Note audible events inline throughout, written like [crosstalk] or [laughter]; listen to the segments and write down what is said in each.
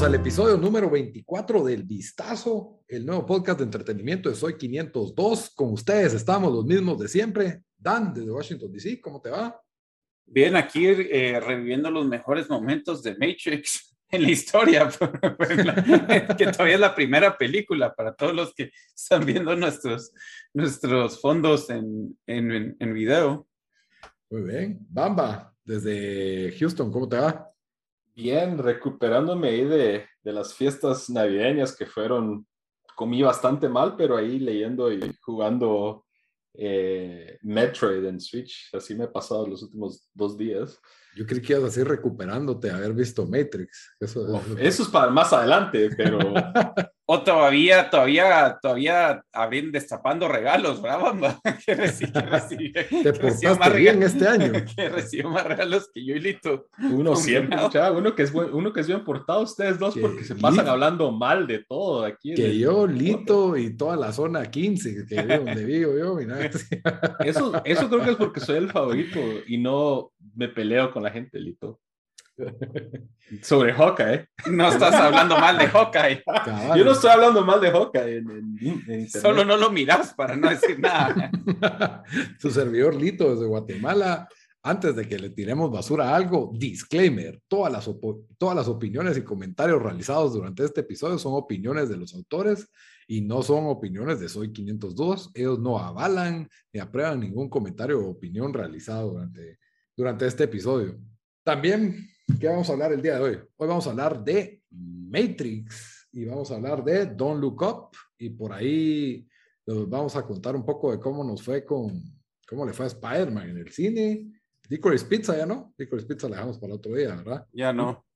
Bienvenidos al episodio número 24 del Vistazo, el nuevo podcast de entretenimiento de Soy 502. Con ustedes estamos los mismos de siempre. Dan, desde Washington, D.C., ¿cómo te va? Bien, aquí eh, reviviendo los mejores momentos de Matrix [laughs] en la historia, [laughs] que todavía es la primera película para todos los que están viendo nuestros, nuestros fondos en, en, en video. Muy bien. Bamba, desde Houston, ¿cómo te va? Bien, recuperándome ahí de, de, las fiestas navideñas que fueron, comí bastante mal, pero ahí leyendo y jugando eh, Metroid en Switch, así me he pasado los últimos dos días. Yo creí que ibas así recuperándote haber visto Matrix. Eso, eso es para más adelante, pero [laughs] O todavía, todavía, todavía abren destapando regalos, ¿verdad? [laughs] Que que recibe, Te portaste más bien este año. [laughs] Que recibió más regalos que yo y Lito. Uno siempre, ya, uno que es uno que es bien portado, ustedes dos, porque se pasan hablando mal de todo aquí. Que yo, Lito y toda la zona 15, que donde vivo yo, mira. Eso, eso creo que es porque soy el favorito y no me peleo con la gente, Lito. [laughs] Sobre Hawkeye. No estás hablando mal de Hawkeye. Yo no estoy hablando mal de Hawkeye. En, Solo no lo miras para no decir nada. [laughs] Su servidor Lito desde Guatemala. Antes de que le tiremos basura a algo, disclaimer, todas las, todas las opiniones y comentarios realizados durante este episodio son opiniones de los autores y no son opiniones de Soy 502. Ellos no avalan ni aprueban ningún comentario o opinión realizado durante, durante este episodio. También ¿Qué vamos a hablar el día de hoy? Hoy vamos a hablar de Matrix y vamos a hablar de Don't Look Up y por ahí nos vamos a contar un poco de cómo nos fue con, cómo le fue a Spider-Man en el cine. Licorice Pizza ya no, Licorice Pizza la dejamos para otro día, ¿verdad? Ya no.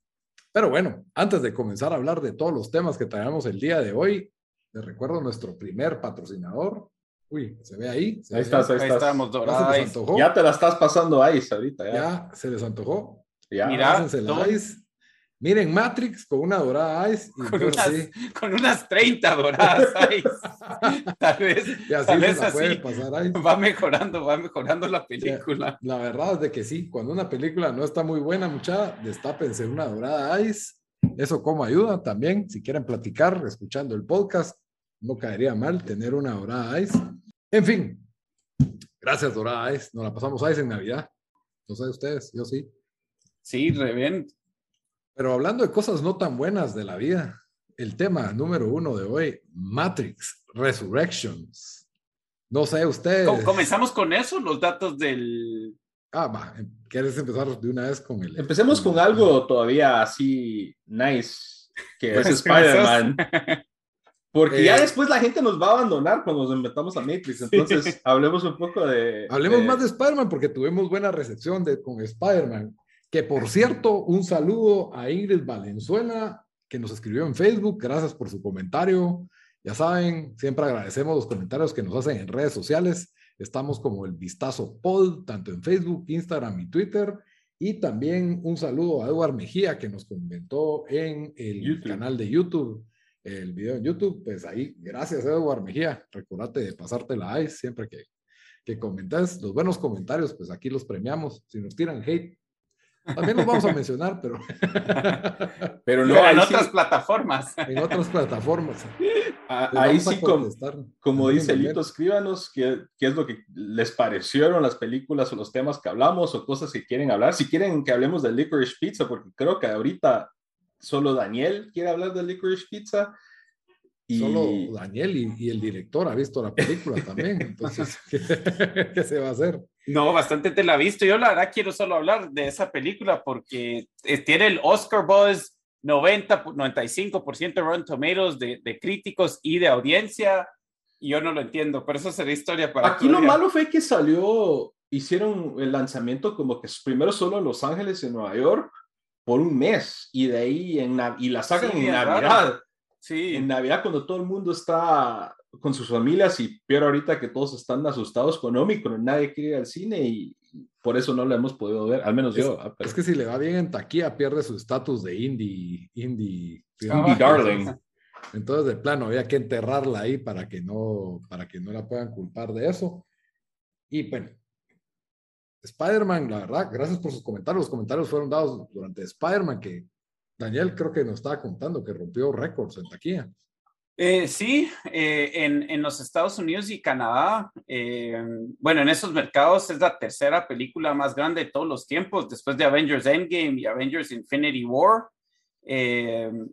Pero bueno, antes de comenzar a hablar de todos los temas que traemos el día de hoy, les recuerdo nuestro primer patrocinador, Uy, se ve ahí. ahí estás, ahí, estamos. Ya, ya, te la estás pasando ahí ahorita. Ya. ya se les antojó. Mira, Miren Matrix con una dorada Ice. con, unas, 30 doradas [laughs] Ice. tal vez, tal vez así va mejorando, va mejorando la película. La, verdad es de que sí, cuando una película no está muy buena, mucha, destápense una dorada Ice. Eso como ayuda también, si quieren platicar, escuchando el podcast, no caería mal tener una dorada Ice. En fin, gracias dorada Ice, nos la pasamos Ice en Navidad. No sé ustedes, yo sí. Sí, re bien. Pero hablando de cosas no tan buenas de la vida, el tema número uno de hoy, Matrix Resurrections. No sé, ustedes. Comenzamos con eso, los datos del. Ah, va. ¿Quieres empezar de una vez con el. Empecemos con algo todavía así nice, que es [laughs] Spider-Man. [laughs] Porque ya eh, después la gente nos va a abandonar cuando nos metamos a Matrix. [laughs] Entonces, hablemos un poco de. Hablemos más de Spider-Man porque tuvimos buena recepción de, con Spider-Man. Que por cierto, un saludo a Ingrid Valenzuela, que nos escribió en Facebook. Gracias por su comentario. Ya saben, siempre agradecemos los comentarios que nos hacen en redes sociales. Estamos como el Vistazo Pod, tanto en Facebook, Instagram y Twitter. Y también un saludo a Eduard Mejía, que nos comentó en el canal de YouTube, el video en YouTube. Pues ahí, gracias Eduard Mejía. Recordate de pasarte la ice siempre que, que comentas. Los buenos comentarios, pues aquí los premiamos. Si nos tiran hate, también los vamos a mencionar, pero. [laughs] pero no. en otras plataformas. En otras plataformas. [laughs] Ah, ahí sí, como, como dice Lito, escríbanos qué, qué, es lo que les parecieron las películas o los temas que hablamos o cosas que quieren hablar. Si quieren que hablemos de Licorice Pizza, porque creo que ahorita solo Daniel quiere hablar de Licorice Pizza. Y... Solo Daniel y, el director ha visto la película también. Entonces, [laughs] ¿qué, se va a hacer? No, bastante te la he visto. Yo la verdad quiero solo hablar de esa película porque eh, tiene el Oscar Buzz 90, 95% de Rotten Tomatoes de, de, críticos y de audiencia. Y yo no lo entiendo, pero eso sería historia para... Aquí lo malo fue que salió, hicieron el lanzamiento como que primero solo en Los Ángeles y Nueva York por un mes y de ahí en, y la sacan en Navidad. Sí. En Navidad cuando todo el mundo está con sus familias y peor ahorita que todos están asustados con Omicron, nadie quiere ir al cine y por eso no lo hemos podido ver, al menos yo. Ah, es que si le va bien en taquilla pierde su estatus de indie, indie, indie darling. Entonces de plano había que enterrarla ahí para que no, para que no la puedan culpar de eso. Y bueno, Spider-Man, la verdad, gracias por sus comentarios. Los comentarios fueron dados durante Spider-Man, que Daniel creo que nos estaba contando que rompió récords en taquilla. Eh, sí, eh, en, en, los Estados Unidos y Canadá, eh, bueno, en esos mercados es la tercera película más grande de todos los tiempos, después de Avengers Endgame y Avengers Infinity War.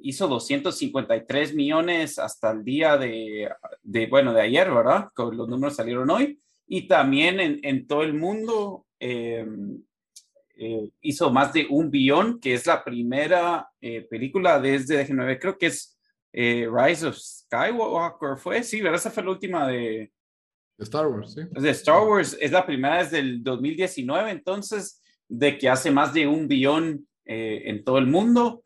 hizo 253 millones hasta el día de, de, bueno, de ayer, ¿verdad? Los números salieron hoy. Y también en, en todo el mundo hizo más de un billón, que es la primera película desde, déjenme ver, creo que es eh, Rise of Skywalker fue, sí, ¿verdad? Esa fue la última de... Star Wars, sí. De Star Wars, es la primera desde el 2019, entonces, de que hace más de un billón eh, en todo el mundo.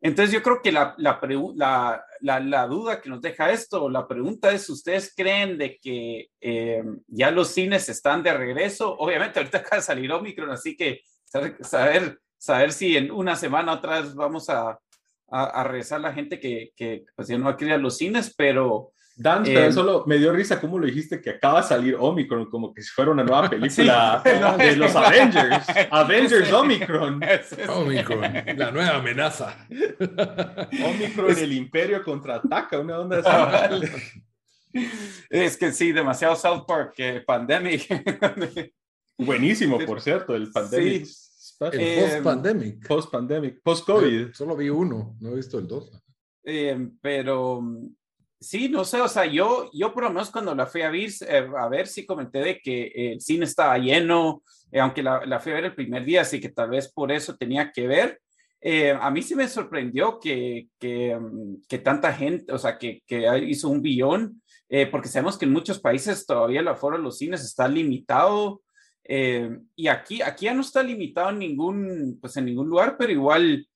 Entonces yo creo que la, la, la, la, duda que nos deja esto, la pregunta es, ¿ustedes creen de que eh, ya los cines están de regreso? Obviamente ahorita acaba de salir Omicron, así que saber, saber si en una semana vez vamos a, a, regresar la gente que, que pues ya no va a los cines, pero... Dan, pero eh, solo me dio risa cómo lo dijiste que acaba de salir Omicron, como que si fuera una nueva [laughs] película de los Avengers. [laughs] Avengers Omicron. [laughs] Omicron, la nueva amenaza. Omicron, el imperio contraataca, una onda así. Es que sí, demasiado South Park, que Pandemic. Buenísimo, por cierto, el Pandemic. El eh, post-pandemic. Post-pandemic, post-COVID. Solo vi uno, no he visto el dos. Eh, pero sí, no sé, o sea, yo, yo por lo menos cuando la fui a ver, eh, a ver sí comenté de que el cine estaba lleno, aunque la, la, fui a ver el primer día, así que tal vez por eso tenía que ver. a mí sí me sorprendió que, que, que tanta gente, o sea, que, que hizo un billón, porque sabemos que en muchos países todavía el aforo de los cines está limitado. Eh, y aquí, aquí ya no está limitado en ningún, pues en ningún lugar, pero igual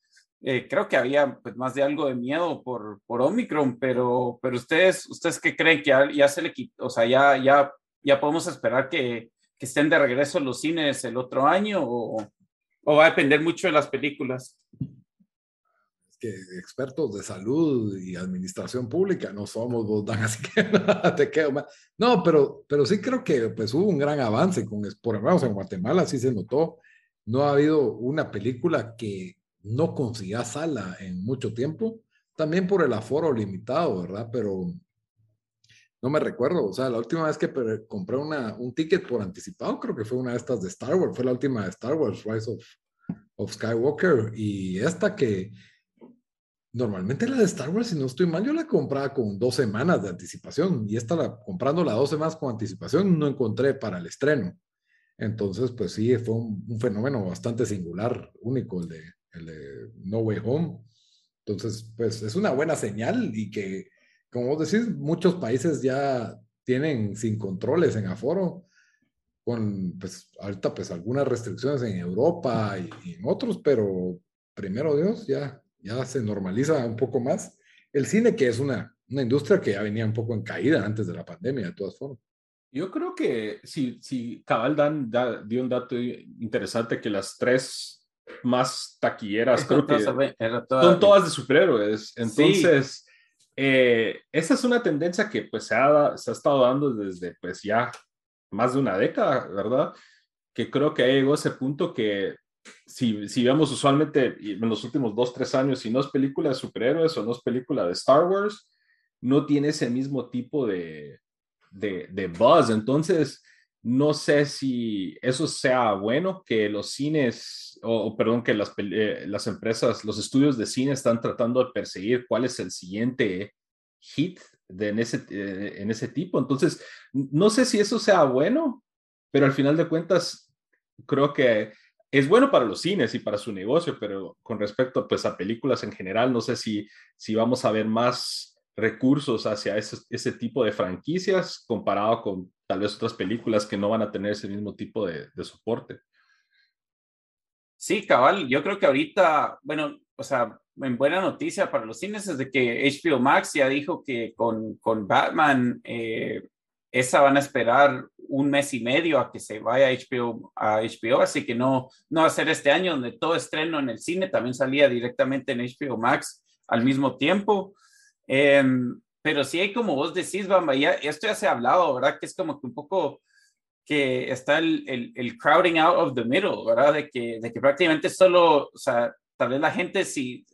eh, creo que había pues, más de algo de miedo por, por Omicron, pero, pero ustedes, ustedes qué creen que ya, se le quitó, o sea, ya, ya, ya podemos esperar que, que estén de regreso los cines el otro año o, o va a depender mucho de las películas que expertos de salud y administración pública no somos, vos, Dan, [laughs] así que te quedo mal. No, pero, pero sí creo que pues hubo un gran avance con, por ejemplo, en Guatemala sí se notó, no ha habido una película que no consiga sala en mucho tiempo, también por el aforo limitado, ¿verdad? Pero no me recuerdo, o sea, la última vez que compré una, un ticket por anticipado, creo que fue una de estas de Star Wars, fue la última de Star Wars, Rise of, of Skywalker, y esta que Normalmente la de Star Wars, si no estoy mal, yo la compraba con dos semanas de anticipación y esta la comprando las dos semanas con anticipación no encontré para el estreno. Entonces, pues sí, fue un, fenómeno bastante singular, único el de, el de, No Way Home. Entonces, pues es una buena señal y que, como vos decís, muchos países ya tienen sin controles en aforo, con pues ahorita pues algunas restricciones en Europa y en otros, pero primero Dios, ya ya se normaliza un poco más. El cine, que es una, una industria que ya venía un poco en caída antes de la pandemia, de todas formas. Yo creo que si, si Cabal Dan dio un dato interesante que las tres más taquilleras creo que son todas de superhéroes. Entonces, eh, esa es una tendencia que pues se ha, se ha estado dando desde pues ya más de una década, ¿verdad? Que creo que llegó ese punto que si, si vemos usualmente en los últimos dos, tres años, si no es película de superhéroes o no es película de Star Wars, no tiene ese mismo tipo de, de, de buzz. Entonces, no sé si eso sea bueno, que los cines, o, perdón, que las, eh, las empresas, los estudios de cine están tratando de perseguir cuál es el siguiente hit de en, ese, eh, ese tipo. Entonces, no sé si eso sea bueno, pero al final de cuentas, creo que es bueno para los cines y para su negocio, pero con respecto pues, a películas en general, no sé si, si vamos a ver más recursos hacia ese, ese tipo de franquicias comparado con tal vez otras películas que no van a tener ese mismo tipo de, soporte. Sí, cabal, yo creo que ahorita, bueno, o sea, en buena noticia para los cines es de que HBO Max ya dijo que con, con Batman eh, esa van a esperar un mes y medio a que se vaya HBO, a HBO, así que no, no va a ser este año donde todo estreno en el cine también salía directamente en HBO Max al mismo tiempo. Em, pero sí hay como vos decís, Bamba, ya, esto ya se ha hablado, ¿verdad? Que es como que un poco que está el, el, el, crowding out of the middle, ¿verdad? De que, de que prácticamente solo, o sea, tal vez la gente si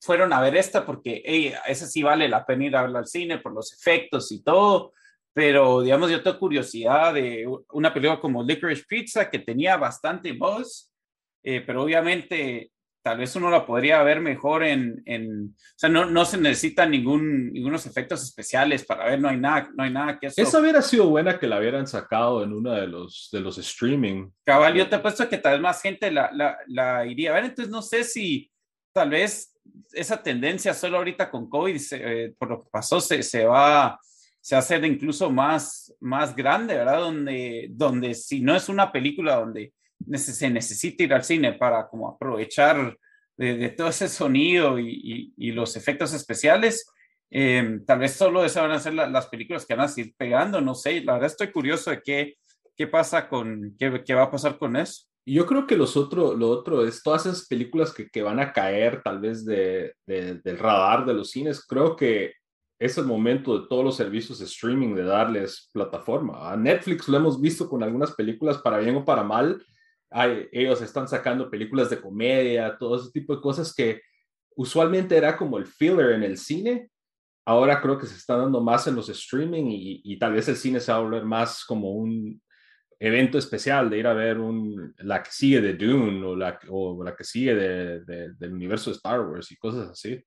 fueron a ver esta porque hey, esa sí vale la pena ir a verla al cine por los efectos y todo, pero digamos yo tengo curiosidad de una película como Licorice Pizza que tenía bastante voz, eh, pero obviamente tal vez uno la podría ver mejor en, en o sea, no, no se necesitan ningún, ningunos efectos especiales para ver, no hay nada, no hay nada que eso. Esa hubiera sido buena que la hubieran sacado en uno de los, de los streaming. Cabal, yo te apuesto que tal vez más gente la, la, la iría a ver, entonces no sé si tal vez esa tendencia solo ahorita con COVID, eh, por lo que pasó, se, se va se hace incluso más, más grande, ¿verdad? Donde, donde si no es una película donde se necesita ir al cine para como aprovechar de, todo ese sonido y, y, los efectos especiales, eh, tal vez solo esas van a ser las películas que van a ir pegando, no sé, la verdad estoy curioso de qué, qué pasa con, qué, qué va a pasar con eso. Yo creo que los otro, lo otro es todas esas películas que, que van a caer tal vez de, de, del radar de los cines. Creo que es el momento de todos los servicios de streaming de darles plataforma. A Netflix lo hemos visto con algunas películas para bien o para mal. Hay, ellos están sacando películas de comedia, todo ese tipo de cosas que usualmente era como el filler en el cine. Ahora creo que se está dando más en los streaming y, y tal vez el cine se va a volver más como un evento especial de ir a ver un, la que sigue de Dune o la, o la que sigue de, del universo de Star Wars y cosas así.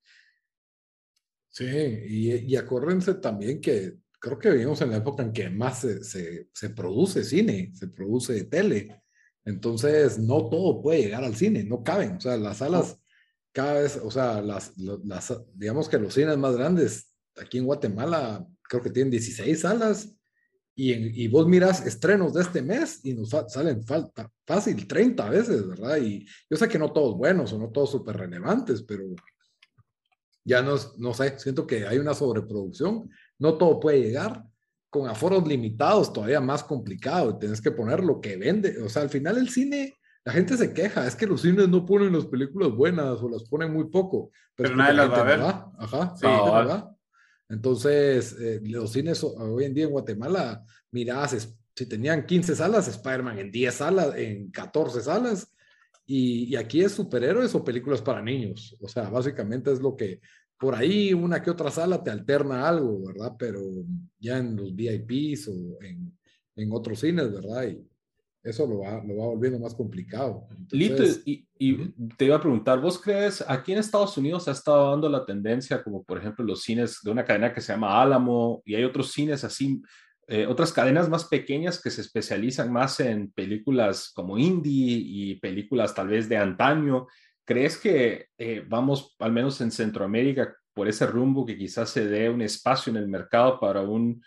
Sí, y, y acuérdense también que creo que vivimos en la época en que más se, se, se, produce cine, se produce tele. Entonces, no todo puede llegar al cine, no caben. O sea, las salas cada vez, o sea, las, las, digamos que los cines más grandes aquí en Guatemala, creo que tienen 16 salas. Y, y vos miras estrenos de este mes y nos salen falta fácil 30 veces, ¿verdad? Y yo sé que no todos buenos o no todos súper relevantes, pero ya no, no sé, siento que hay una sobreproducción, no todo puede llegar, con aforos limitados todavía más complicado, tienes que poner lo que vende, o sea, al final el cine, la gente se queja, es que los cines no ponen las películas buenas o las ponen muy poco, pero, nadie las va a ver. Ajá, sí, ¿verdad? Entonces, eh, los cines hoy en día en Guatemala, mirás, si tenían 15 salas, Spider-Man en 10 salas, en 14 salas, y, aquí es superhéroes o películas para niños. O sea, básicamente es lo que por ahí una que otra sala te alterna algo, ¿verdad? Pero ya en los VIPs o en, en otros cines, ¿verdad? Y eso lo va, lo va volviendo más complicado. Lito, y, y te iba a preguntar, ¿vos crees, aquí en Estados Unidos ha estado dando la tendencia, como por ejemplo los cines de una cadena que se llama Álamo, y hay otros cines así eh, otras cadenas más pequeñas que se especializan más en películas como indie y películas tal vez de antaño. ¿Crees que eh, vamos, al menos en Centroamérica, por ese rumbo que quizás se dé un espacio en el mercado para un,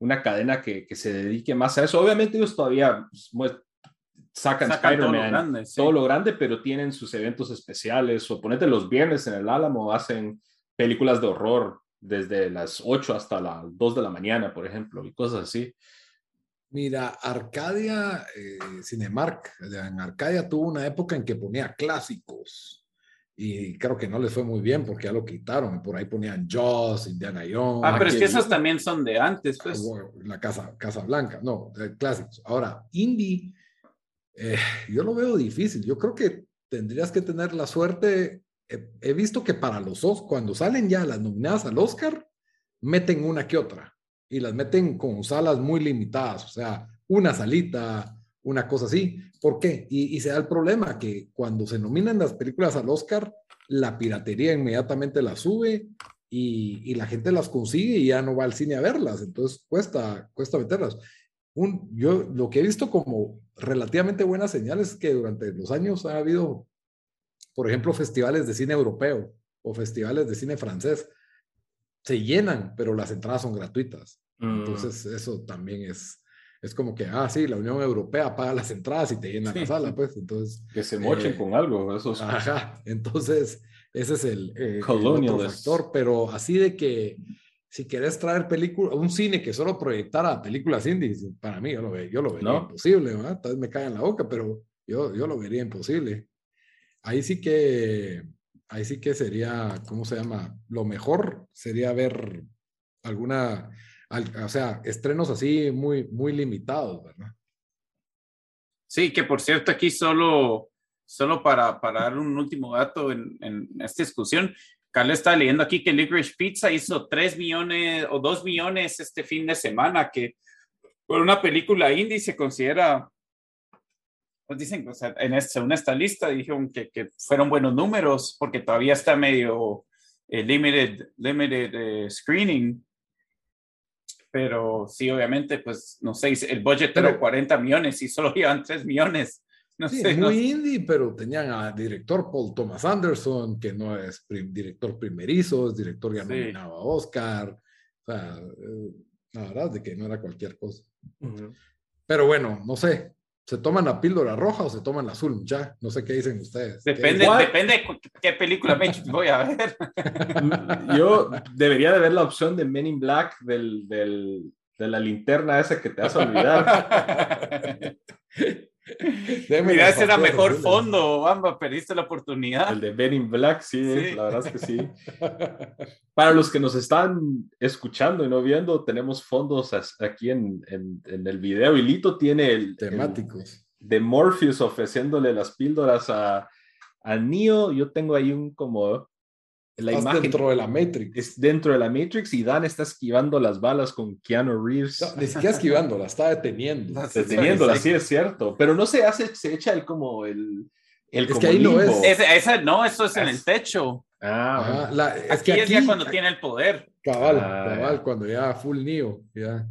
una cadena que, que, se dedique más a eso? Obviamente ellos todavía pues, sacan, Spider-Man, todo, lo grande, pero tienen sus eventos especiales o ponete los viernes en el Álamo, hacen películas de horror desde las 8 hasta las 2 de la mañana, por ejemplo, y cosas así. Mira, Arcadia, eh, Cinemark, en Arcadia tuvo una época en que ponía clásicos y creo que no les fue muy bien porque ya lo quitaron. Por ahí ponían Jaws, Indiana Jones. Ah, pero es que esos también son de antes, pues. La Casa, Casa Blanca, no, clásicos. Ahora, Indie, eh, yo lo veo difícil. Yo creo que tendrías que tener la suerte he, visto que para los Oscars, cuando salen ya las nominadas al Oscar, meten una que otra y las meten con salas muy limitadas, o sea, una salita, una cosa así. ¿Por qué? Y, se da el problema que cuando se nominan las películas al Oscar, la piratería inmediatamente las sube y, y, la gente las consigue y ya no va al cine a verlas, entonces cuesta, cuesta meterlas. Un, yo lo que he visto como relativamente buenas señales es que durante los años ha habido por ejemplo, festivales de cine europeo o festivales de cine francés, se llenan, pero las entradas son gratuitas. Mm. Entonces, eso también es, es como que, ah, sí, la Unión Europea paga las entradas y te llena la sala, pues. Entonces. Que se mochen eh, con algo, eso Ajá, entonces, ese es el, eh, otro factor, pero así de que si querés traer película, un cine que solo proyectara películas indies, para mí yo lo, ve, yo lo vería imposible, ¿verdad? Tal vez me cae en la boca, pero yo, yo lo vería imposible ahí sí que, ahí sí que sería, ¿cómo se llama? Lo mejor sería ver alguna, o sea, estrenos así muy, muy limitados, ¿verdad? Sí, que por cierto aquí solo solo para, para dar un último dato en, en esta discusión, Carlos está leyendo aquí que Licorice Pizza hizo 3 millones o 2 millones este fin de semana, que por una película indie se considera, pues dicen, o sea, en esta, según esta lista dijeron que, que, fueron buenos números porque todavía está medio eh, limited, limited eh, screening. Pero sí, obviamente, pues no sé, el budget era 40 millones y solo [laughs] llevan 3 millones. No sí, sé, muy indie, pero tenían a director Paul Thomas Anderson, que no es director primerizo, es director ya sí. nominado a Oscar. O sea, eh, la verdad de que no era cualquier cosa. Uh -huh. Pero bueno, no sé, ¿se toman la píldora roja o se toman la azul? Ya, no sé qué dicen ustedes. Depende, depende qué película me voy a ver. [laughs] Yo debería de ver la opción de Men in Black del, del, de la linterna esa que te vas a olvidar. [laughs] [laughs] Mira, ese era mejor fondo, Bamba, perdiste la oportunidad. El de Ben in Black, sí, sí, la verdad es que sí. [laughs] Para los que nos están escuchando y no viendo, tenemos fondos aquí en, en, en el video y Lito tiene el... Temáticos. El de Morpheus ofreciéndole las píldoras a, a Neo. Yo tengo ahí un como la Estás imagen dentro de la Matrix. Es dentro de la Matrix y Dan está esquivando las balas con Keanu Reeves. No, ni siquiera esquivando, la está deteniendo. Deteniéndola, sí es cierto. Pero no se hace, se echa el como el. el es como que ahí limbo. no es. Esa, esa, no, eso es en el techo. Ah, la, es Aquí que es ya cuando tiene el poder. cabal, Ah, cabal, cuando ya full Neo, ya.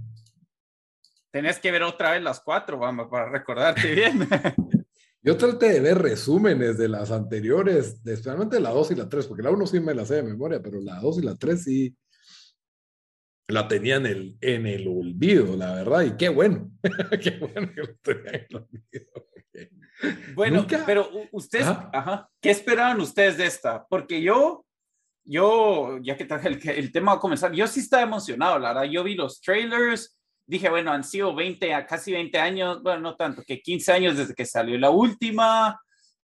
Tenés que ver otra vez las cuatro, Bamba, para recordarte bien. [laughs] Yo traté de ver resúmenes de las anteriores, especialmente la 2 y la 3, porque la 1 sí me la sé de memoria, pero la 2 y la 3 sí la tenía en el, en el olvido, la verdad, y qué bueno, [laughs] qué bueno que lo tenía en el olvido. Bueno, Nunca- pero ustedes, Ajá. ajá, ¿qué esperaban ustedes de esta? Porque yo, yo, ya que traje el, el tema va a comenzar, yo sí estaba emocionado, la verdad, yo vi los trailers, dije, bueno, han sido 20, a casi 20 años, bueno, no tanto, que 15 años desde que salió la última,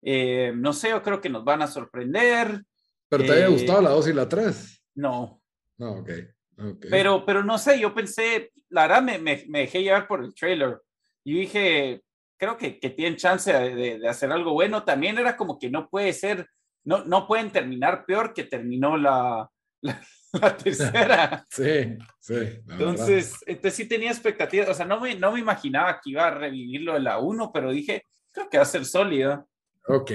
eh, no sé, yo creo que nos van a sorprender, Pero te había Eh, gustado la 2 y la 3. no, No, ok. ok. pero, pero no sé, yo pensé, la verdad me, me, me dejé llevar por el trailer. Y dije, creo que, que tienen chance de, de- de hacer algo bueno. También era como que no puede ser, no, no pueden terminar peor que terminó la, la, [laughs] la tercera. [laughs] Sí, sí. la verdad. Entonces, entonces sí tenía expectativas, o sea, no me, no me imaginaba que iba a revivir lo de la 1, pero dije, creo que va a ser sólida. Ok,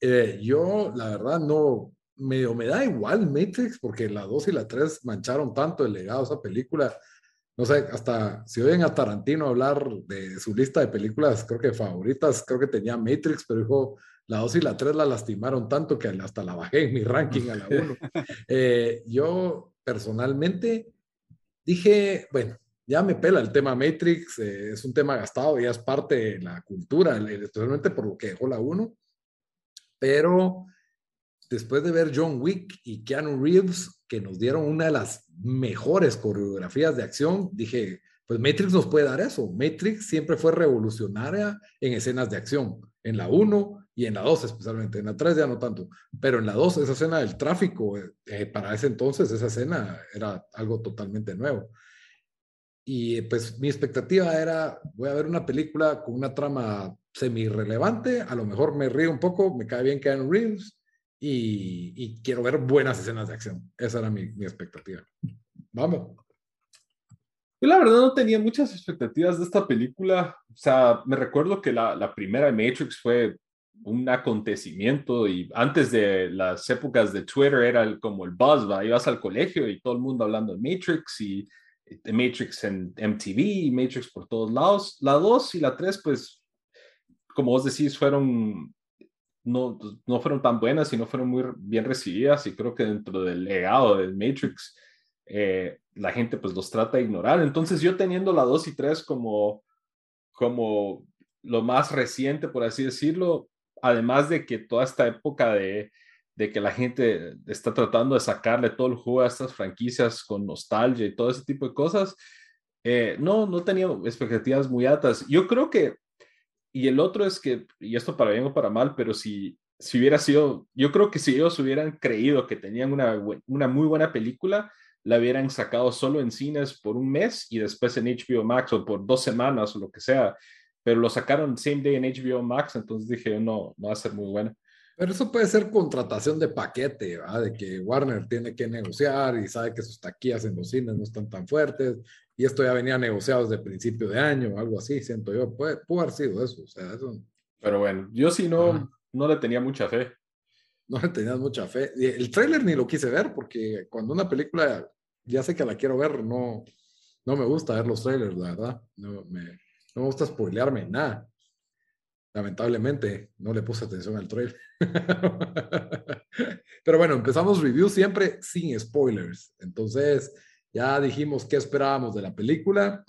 eh, yo la verdad no, medio me da igual Matrix porque la 2 y la 3 mancharon tanto el legado de esa película. No sé, hasta si oyen a Tarantino hablar de su lista de películas, creo que favoritas, creo que tenía Matrix, pero dijo, la 2 y la 3 la lastimaron tanto que hasta la bajé en mi ranking a la [laughs] 1. Eh, yo personalmente dije, bueno, ya me pela el tema Matrix, eh, es un tema gastado, ya es parte de la cultura, el- especialmente por lo que dejó la 1 pero después de ver John Wick y Keanu Reeves, que nos dieron una de las mejores coreografías de acción, dije, pues Matrix nos puede dar eso. Matrix siempre fue revolucionaria en escenas de acción, en la 1 y en la 2 especialmente, en la 3 ya no tanto, pero en la 2 esa escena del tráfico, eh, eh, para ese entonces esa escena era algo totalmente nuevo. Y pues mi expectativa era, voy a ver una película con una trama semi-relevante, a lo mejor me río un poco, me cae bien Keanu Reeves y, y quiero ver buenas escenas de acción. Esa era mi, mi expectativa. Vamos. Yo la verdad no tenía muchas expectativas de esta película. O sea, me recuerdo que la, la primera Matrix fue un acontecimiento y antes de las épocas de Twitter era el- como el buzz, ¿va? ibas al colegio y todo el mundo hablando de Matrix y de Matrix en MTV y Matrix por todos lados. La 2 y la 3, pues, como vos decís, fueron, no, no fueron tan buenas y no fueron muy bien recibidas y creo que dentro del legado del Matrix, eh, la gente pues los trata de ignorar. Entonces yo teniendo la 2 y 3 como, como lo más reciente, por así decirlo, además de que toda esta época de, de que la gente está tratando de sacarle todo el jugo a estas franquicias con nostalgia y todo ese tipo de cosas, eh, no, no tenía expectativas muy altas. Yo creo que, y el otro es que, y esto para bien o para mal, pero si, si hubiera sido, yo creo que si ellos hubieran creído que tenían una, una muy buena película, la hubieran sacado solo en cines por un mes y después en HBO Max o por dos semanas o lo que sea. Pero lo sacaron same day en HBO Max, entonces dije, no, no va a ser muy buena. Pero eso puede ser contratación de paquete, ¿verdad? de que Warner tiene que negociar y sabe que sus taquillas en los cines no están tan fuertes y esto ya venía negociado desde principio de año, o algo así, siento yo. Puede, puede haber sido eso, o sea, eso. Pero bueno, yo sí no, no le tenía mucha fe. No le tenías mucha fe. El tráiler ni lo quise ver porque cuando una película ya sé que la quiero ver, no, no me gusta ver los trailers, la verdad. No me, no me gusta spoilearme nada. Lamentablemente, no le puse atención al trailer. [laughs] Pero bueno, empezamos review siempre sin spoilers. Entonces, ya dijimos qué esperábamos de la película.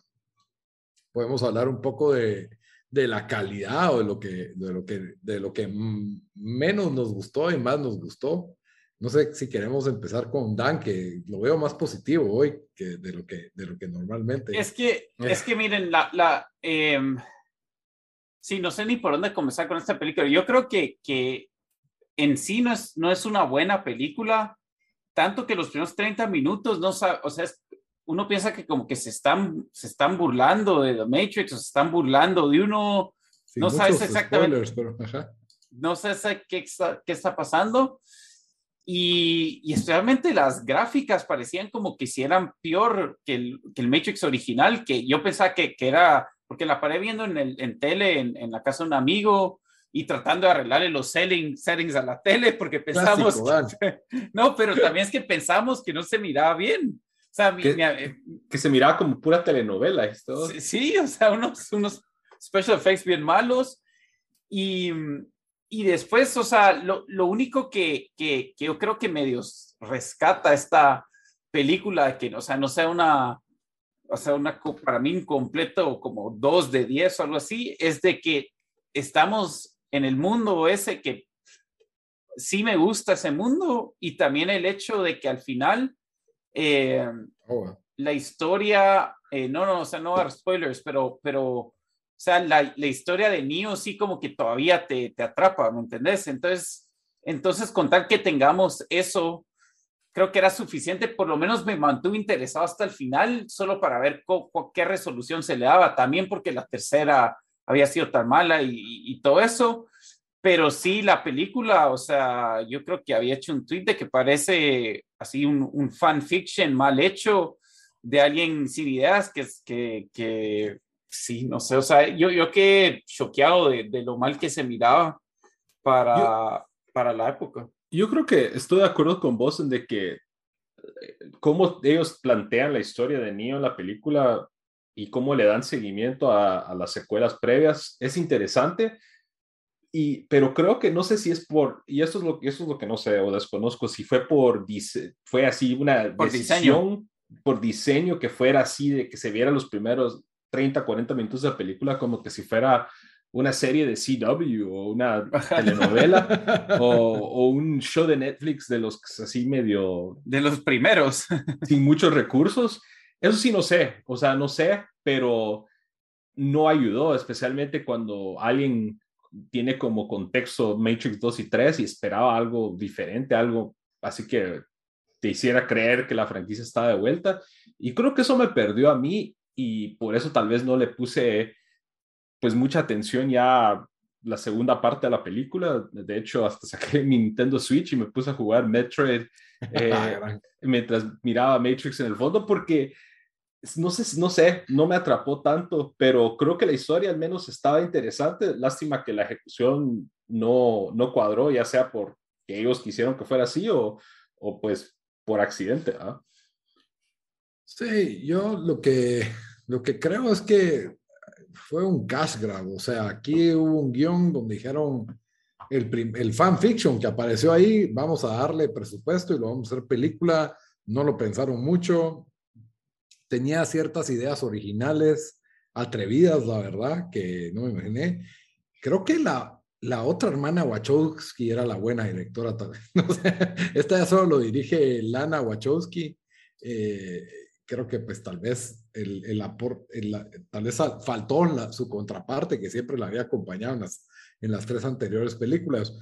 Podemos hablar un poco de, de la calidad o de lo que, de lo que, de lo que menos nos gustó y más nos gustó. No sé si queremos empezar con Dan, que lo veo más positivo hoy que de lo que, de lo que normalmente. Es que, eh. es que miren, la, la em, sí, no sé ni por dónde comenzar con esta película. Yo creo que, que en sí no es, no es una buena película, tanto que los primeros 30 minutos, no o sea, uno piensa que como que se están, se están burlando de The Matrix o se están burlando de uno, no sabes exactamente. No sé qué qué está pasando. Y, y, especialmente las gráficas parecían como que si eran peor que el, que el Matrix original, que yo pensaba que, que, era, porque la paré viendo en, el, en tele, en, en, la casa de un amigo, y tratando de arreglarle los selling, settings a la tele, porque pensamos, [laughs] no, pero también es que pensamos que no se miraba bien. O sea, que, eh, que se miraba como pura telenovela esto. Sí, sí, o sea, unos, unos special effects bien malos. Y, y después, o sea, lo, lo único que, que, que, yo creo que medio rescata esta película, que, o sea, no sea una, o sea, una, para mí incompleto como dos de diez o algo así, es de que estamos en el mundo ese que sí me gusta ese mundo y también el hecho de que al final eh, oh, la historia, eh, no, no, o sea, no dar spoilers, pero, pero o sea, la, la historia de Neo sí como que todavía te, te atrapa, ¿me entendés? Entonces, entonces, con tal que tengamos eso, creo que era suficiente, por lo menos me mantuve interesado hasta el final, solo para ver qué resolución se le daba, también porque la tercera había sido tan mala y, y, todo eso, pero sí la película, o sea, yo creo que había hecho un tweet de que parece así un, un fan fiction mal hecho de alguien sin ideas que, que, que sí, no sé, o sea, yo, yo quedé choqueado de, de lo mal que se miraba para, para la época. Yo creo que estoy de acuerdo con vos en de que eh, cómo ellos plantean la historia de Neo en la película y cómo le dan seguimiento a, a las secuelas previas es interesante. Y, pero creo que no sé si es por, y esto es lo, eso es lo que no sé o desconozco, si fue por, fue así una por diseño. por diseño que fuera así, de que se vieran los primeros 30, 40 minutos de película como que si fuera una serie de CW o una telenovela o, [laughs] o, un show de Netflix de los así medio... De los primeros. [laughs] sin muchos recursos. Eso sí no sé, o sea, no sé, pero no ayudó, especialmente cuando alguien tiene como contexto Matrix 2 y 3 y esperaba algo diferente, algo así que te hiciera creer que la franquicia estaba de vuelta. Y creo que eso me perdió a mí y por eso tal vez no le puse pues mucha atención ya la segunda parte de la película. De hecho, hasta saqué [laughs] mi Nintendo Switch y me puse a jugar Metroid [laughs] eh, mientras miraba Matrix en el fondo porque no sé, no sé, no me atrapó tanto, pero creo que la historia al menos estaba interesante. Lástima que la ejecución no, no cuadró, ya sea porque ellos quisieron que fuera así o, o pues por accidente. ¿ah? Sí, yo lo que lo que creo es que fue un cash grab, o sea, aquí hubo un guion donde dijeron el, el fanfiction que apareció ahí, vamos a darle presupuesto y lo vamos a hacer película, no lo pensaron mucho, tenía ciertas ideas originales, atrevidas, la verdad, que no me imaginé. Creo que la, la otra hermana Wachowski era la buena directora también. [laughs] esta ya solo lo dirige Lana Wachowski. Eh, creo que pues tal vez el, el aporte, tal vez faltó su contraparte que siempre la había acompañado en las, en las tres anteriores películas.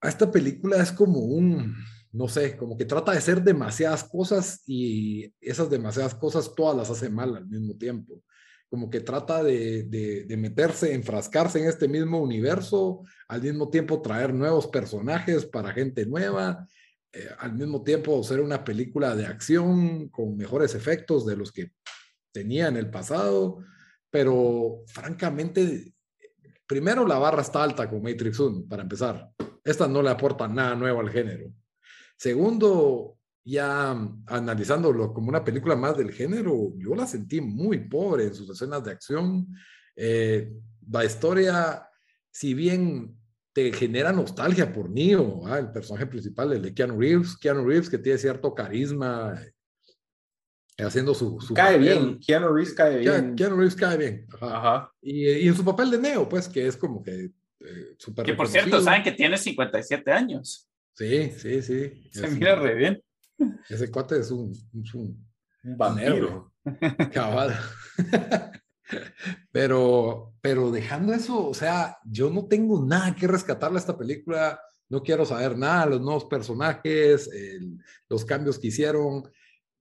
A esta película es como un, no sé, como que trata de ser demasiadas cosas y esas demasiadas cosas todas las hace mal al mismo tiempo. como que trata de, de, meterse, enfrascarse en este mismo universo, al mismo tiempo traer nuevos personajes para gente nueva, eh, al mismo tiempo ser una película de acción con mejores efectos de los que tenía en el pasado, pero francamente, primero la barra está alta con Matrix 1, para empezar. Esta no le aporta nada nuevo al género. Segundo, ya analizándolo como una película más del género, yo la sentí muy pobre en sus escenas de acción. Eh, la historia, si bien te genera nostalgia por Neo, el personaje principal, el de Keanu Reeves, Keanu Reeves que tiene cierto carisma, eh, haciendo su... cae bien, Keanu Reeves cae bien. Keanu Reeves cae bien. Ajá. Y, y, en su papel de Neo, pues, que es como que... Eh, que por cierto, saben que tiene 57 años. Sí, sí, sí. Se mira re bien. Ese cuate es un, un, vampiro. Cabal. [laughs] [laughs] pero, pero dejando eso, o sea, yo no tengo nada que rescatarle a esta película. No quiero saber nada, los nuevos personajes, los cambios que hicieron.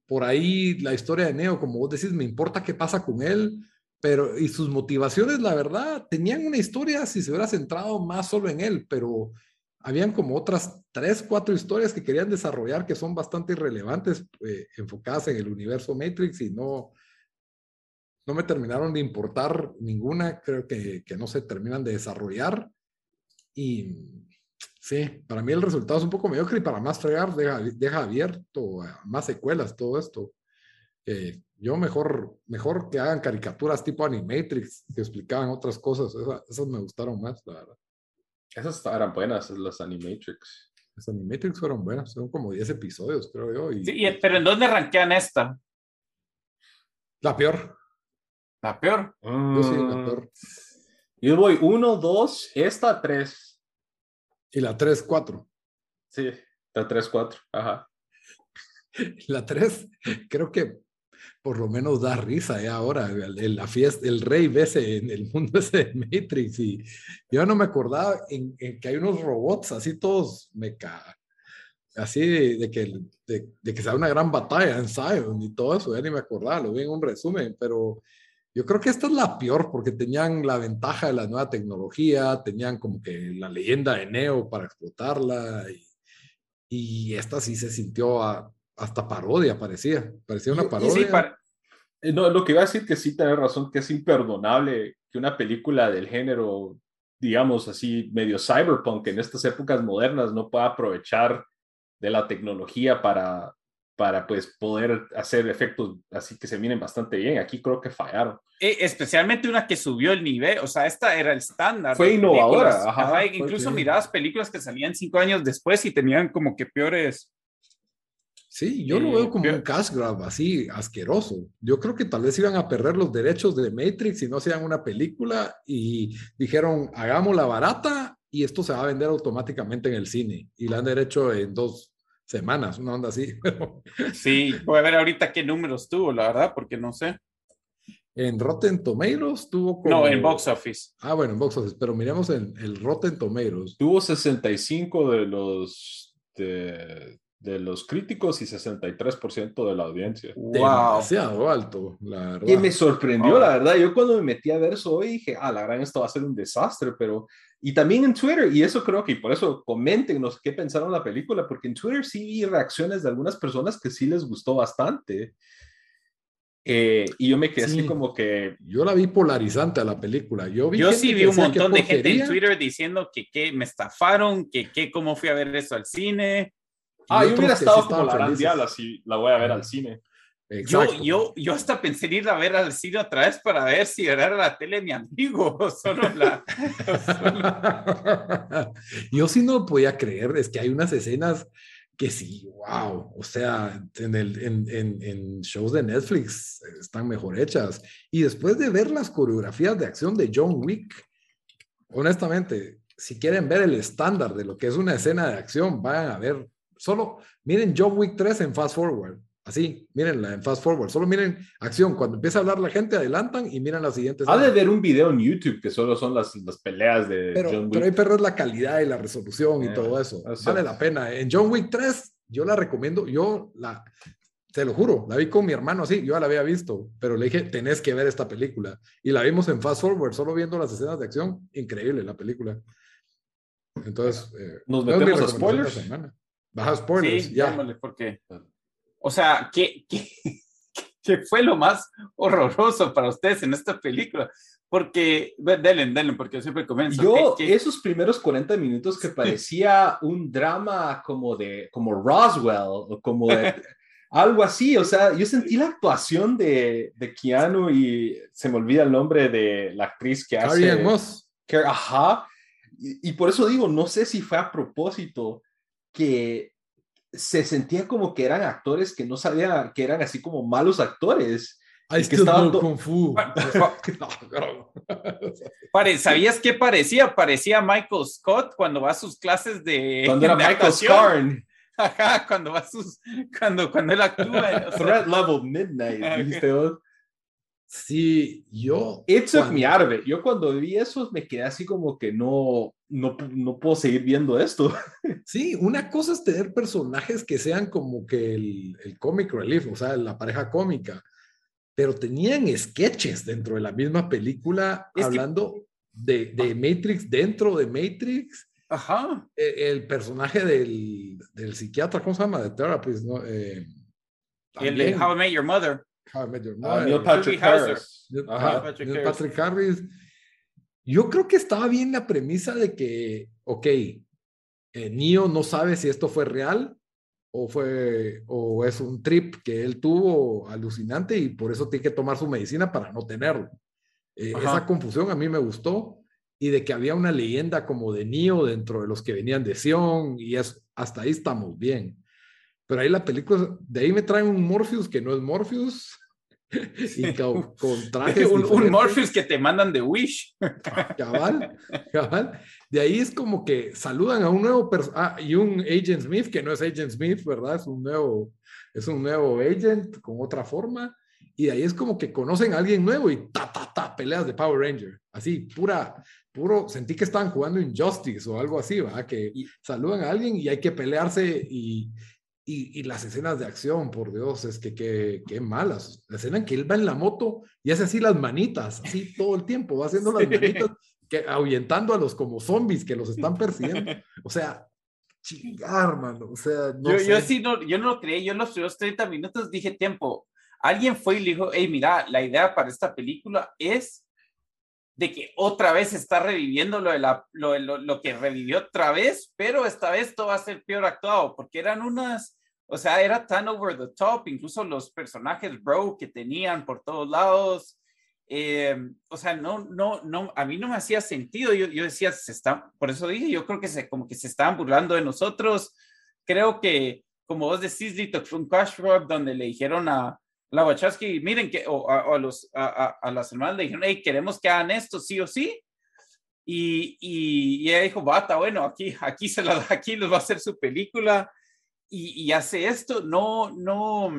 Por ahí la historia de Neo, como vos decís, me importa qué pasa con él, pero y sus motivaciones, la verdad, tenían una historia si se hubiera centrado más solo en él, pero habían como otras tres, cuatro historias que querían desarrollar que son bastante irrelevantes, eh, enfocadas en el universo Matrix y no, no me terminaron de importar ninguna, creo que, que no se terminan de desarrollar. Y sí, para mí el resultado es un poco mediocre y para más fregar deja, deja abierto más secuelas todo esto. yo mejor, mejor que hagan caricaturas tipo Animatrix que explicaban otras cosas, esas me gustaron más, la verdad. Esas eran buenas, las Animatrix. Las Animatrix fueron buenas, son como 10 episodios, creo yo. Y, sí, pero ¿en dónde rankean esta? La peor. ¿La peor? Yo sí, la peor. Yo voy 1, 2, esta 3. Y la 3, 4. Sí, la 3, 4, ajá. La 3, creo que por lo menos da risa ya ahora, el, la fiesta, el rey ese en el mundo ese de Matrix y yo no me acordaba en, que hay unos robots así todos meca, así de, que, de, que sea una gran batalla en Zion y todo eso, ya ni me acordaba, lo vi en un resumen, pero yo creo que esta es la peor porque tenían la ventaja de la nueva tecnología, tenían como que la leyenda de Neo para explotarla y, y esta sí se sintió a, hasta parodia parecía, parecía una parodia. Eh, no, lo que iba a decir que sí tenés razón, que es imperdonable que una película del género, digamos así, medio cyberpunk en estas épocas modernas no pueda aprovechar de la tecnología para, para pues poder hacer efectos así que se miren bastante bien. Aquí creo que fallaron. Eh, especialmente una que subió el nivel, o sea, esta era el estándar. Fue innovadora. incluso mirabas películas que salían cinco años después y tenían como que peores Sí, yo lo veo como un cash grab así asqueroso. Yo creo que tal vez iban a perder los derechos de Matrix y no hacían una película y dijeron, hagámosla barata y esto se va a vender automáticamente en el cine. Y la han derecho en dos semanas, una onda así. [laughs] sí, voy a ver ahorita qué números tuvo, la verdad, porque no sé. En Rotten Tomatoes tuvo como... No, en Box Office. Ah, bueno, en Box Office, pero miremos el, el Rotten Tomatoes. Tuvo 65 de los... De de los críticos y 63% de la audiencia. Wow. Demasiado alto, la verdad. Y me sorprendió, la verdad. Yo cuando me metí a ver eso hoy dije, ah, la gran, esto va a ser un desastre, pero... Y también en Twitter, y eso creo que, y por eso coméntenos qué pensaron la película, porque en Twitter sí vi reacciones de algunas personas que sí les gustó bastante. Eh, y yo me quedé así como que... Yo la vi polarizante a la película. Yo, vi yo sí vi un montón de gente en Twitter diciendo que, que me estafaron, que, que cómo fui a ver eso al cine Ah, yo hubiera estado como la gran diabla si la voy a ver al cine. Yo, yo, yo hasta pensé en ir a ver al cine otra vez para ver si era la tele mi amigo [laughs] solo la... [laughs] yo sí no podía creer, es que hay unas escenas que sí, wow, o sea, en, el, en, en, en, shows de Netflix están mejor hechas. Y después de ver las coreografías de acción de John Wick, honestamente, si quieren ver el estándar de lo que es una escena de acción, vayan a ver Solo miren John Wick 3 en Fast Forward. Así, mírenla en Fast Forward. Solo miren acción. Cuando empieza a hablar la gente, adelantan y miren las siguientes. Ha de ver un video en YouTube que solo son las, las peleas de pero, John Wick. Pero hay perros la calidad y la resolución y eh, todo eso. Vale la pena. En John Wick 3, yo la recomiendo. Yo la. te lo juro, la vi con mi hermano así, yo ya la había visto, pero le dije, tenés que ver esta película. Y la vimos en Fast Forward, solo viendo las escenas de acción, increíble la película. Entonces, eh, nos metemos a spoilers. Baja spoilers, sí, ya. porque, o sea, ¿qué, qué, [laughs] qué fue lo más horroroso para ustedes en esta película? Porque, denle, denle, porque yo siempre comienzo. Yo, esos primeros 40 minutos que parecía un drama como de, como Roswell, o como de, [laughs] algo así, o sea, yo sentí la actuación de, de Keanu y se me olvida el nombre de la actriz que hace... Moss. Que, ajá, y, y, por eso digo, no sé si fue a propósito que se sentía como que eran actores que no sabía que eran así como malos actores. I que estaban Kung Fu. [laughs] ¿Sabías qué parecía? Parecía Michael Scott cuando va a sus clases de. Cuando era Michael Scott Ajá, cuando va sus, cuando, cuando él actúa. Threat level midnight, [laughs] ¿viste Sí, yo. It took me out Yo cuando vi eso me quedé así como que no, no, no puedo seguir viendo esto. [laughs] Sí, una cosa es tener personajes que sean como que el, el comic relief, o sea, la pareja cómica, pero tenían sketches dentro de la misma película hablando de, de Matrix dentro de Matrix Ajá. E, el, personaje del, del, psiquiatra, ¿cómo se llama? De Therapist, ¿no? Eh, el de How I Met Your Mother. How I Met Your ah. Neil Patrick Harris. Neil, Patrick, Harris. Yo creo que estaba bien la premisa de que, ok, eh, Neo no sabe si esto fue real o fue o es un trip que él tuvo alucinante y por eso tiene que tomar su medicina para no tenerlo. Eh, esa confusión a mí me gustó y de que había una leyenda como de Neo dentro de los que venían de Sion y es, hasta ahí estamos bien. Pero ahí la película, de ahí me traen un Morpheus que no es Morpheus. [laughs] y con, trajes un, un, Morpheus que te mandan de Wish. [laughs] Cabal, cabal. De ahí es como que saludan a un nuevo ah, y un Agent Smith que no es Agent Smith, ¿verdad? Es un nuevo, es un nuevo agent con otra forma. Y de ahí es como que conocen a alguien nuevo y ta, ta, ta, peleas de Power Ranger. Así, pura, puro, sentí que estaban jugando Injustice o algo así, ¿verdad? Que saludan a alguien y hay que pelearse y, y, las escenas de acción, por Dios, es que qué malas. La escena en que él va en la moto y hace así las manitas, así todo el tiempo, va haciendo las manitas, [laughs] que, ahuyentando a los como zombies que los están persiguiendo. O sea, chingar, mano. O sea, no yo, sé. yo sí no, yo no lo creí. Yo en los primeros 30 minutos dije tiempo. Alguien fue y le dijo, hey, mira, la idea para esta película es de que otra vez está reviviendo lo, de la, lo, lo, que revivió otra vez, pero esta vez todo va a ser peor actuado, porque eran unas, o sea, era tan over the top, incluso los personajes bro que tenían por todos lados, eh, o sea, no, no, no, a mí no me hacía sentido, yo, yo decía, se está, por eso dije, yo creo que se, como que se estaban burlando de nosotros, creo que, como vos decís, Lito, fue un crash donde le dijeron a, la Wachowski, miren que, o, a, los, a, a, las hermanas le dijeron, hey, queremos que hagan esto, sí o sí. Y, y, ella dijo, bata, bueno, aquí, aquí, se la, aquí les va a hacer su película y, y hace esto. No, no,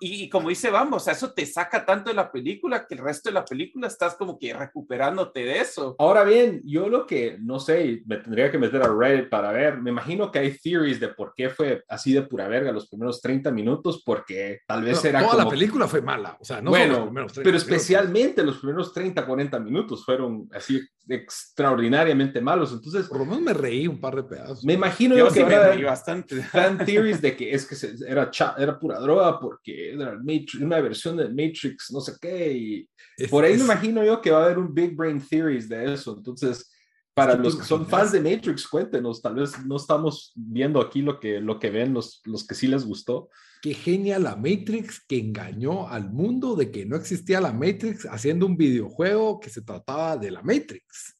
y, como dice vamos, eso te saca tanto de la película que el resto de la película estás como que recuperándote de eso. Ahora bien, yo lo que no sé, me tendría que meter a Reddit para ver, me imagino que hay theories de por qué fue así de pura verga los primeros 30 minutos, porque tal vez era... Toda la película fue mala, o sea, no bueno, los primeros 30 pero especialmente los primeros 30, 40 minutos fueron así extraordinariamente malos, entonces... Por lo menos me reí un par de pedazos. Me imagino yo, que me reí bastante. [laughs] Fan theories de que es que era, era pura droga porque una versión de Matrix, no sé qué, y por ahí me imagino yo que va a haber un Big Brain Theories de eso, entonces, para los que son fans de Matrix, cuéntenos, tal vez no estamos viendo aquí lo que, lo que ven los, los que sí les gustó. Qué genial la Matrix que engañó al mundo de que no existía la Matrix haciendo un videojuego que se trataba de la Matrix.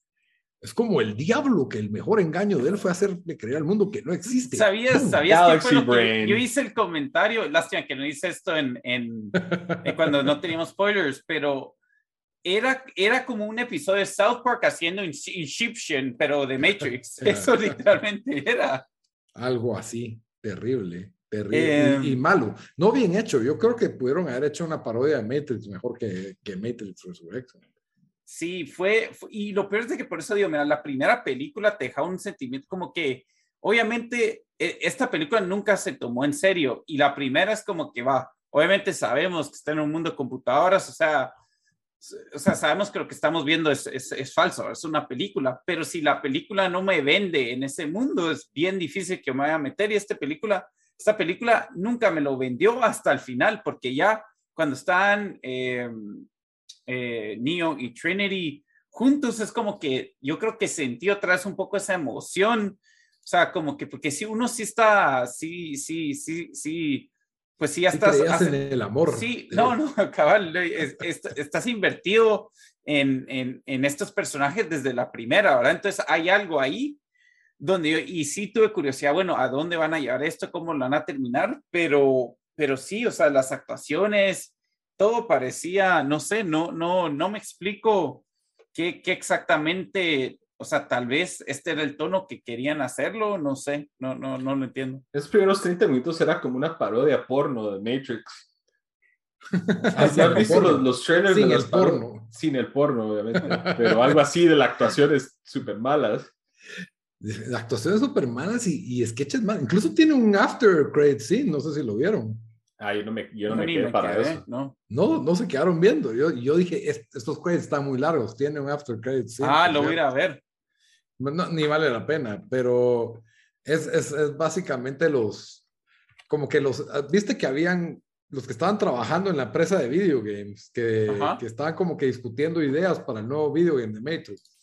Es como el diablo que el mejor engaño de él fue hacerle creer al mundo que no existe. ¿Sabías, ¿sabías que fue yo hice el comentario? Lástima que no hice esto en, en, cuando no teníamos spoilers, pero era, era como un episodio de South Park haciendo Inception, pero de Matrix. [laughs] Eso literalmente era. Algo así, terrible, terrible y, em. malo. No bien hecho. Yo creo que pudieron haber hecho una parodia de Matrix mejor que, que Matrix Resurrection. Sí, fue, y lo peor es de que por eso digo, mira, la primera película te deja un sentimiento como que, obviamente, e, esta película nunca se tomó en serio, y la primera es como que va, obviamente sabemos que está en un mundo de computadoras, o sea, o sea, sabemos que lo que estamos viendo es, es, es, falso, es una película, pero si la película no me vende en ese mundo, es bien difícil que me vaya a meter y esta película, esta película nunca me lo vendió hasta el final, porque ya cuando están eh, eh, Neo y Trinity juntos, es como que yo creo que sentí otra vez un poco esa emoción, o sea, como que, porque si uno sí está, sí, sí, sí, sí, pues sí, ya estás. en el amor. Sí, no, no, [laughs] cabal, estás invertido en, en, en, estos personajes desde la primera, ¿verdad? Entonces hay algo ahí donde yo, y sí tuve curiosidad, bueno, ¿a dónde van a llevar esto? ¿Cómo lo van a terminar? Pero, pero sí, o sea, las actuaciones, todo parecía, no sé, no, no, no me explico qué, qué exactamente o sea, tal vez este era el tono que querían hacerlo, no sé, no, no, no lo entiendo. Esos primeros 30 minutos era como una parodia porno de Matrix. [laughs] ¿Has visto los, los, trailers sin de el porno? Sin el porno, obviamente. Pero algo así de las actuaciones súper malas. Actuaciones súper malas y, y, sketches. Incluso tiene un after credit scene, no sé si lo vieron. Ah, yo no me, yo no me quedé para eso. ¿no? no, no se quedaron viendo. Yo, yo dije, estos credits están muy largos, tiene un after credit scene. Ah, lo voy a ir a ver ni vale la pena, pero es, es, es, básicamente los, como que los, ah, viste que habían los que estaban trabajando en la empresa de videogames, que, que estaban como que discutiendo ideas para el nuevo videogame de Matrix.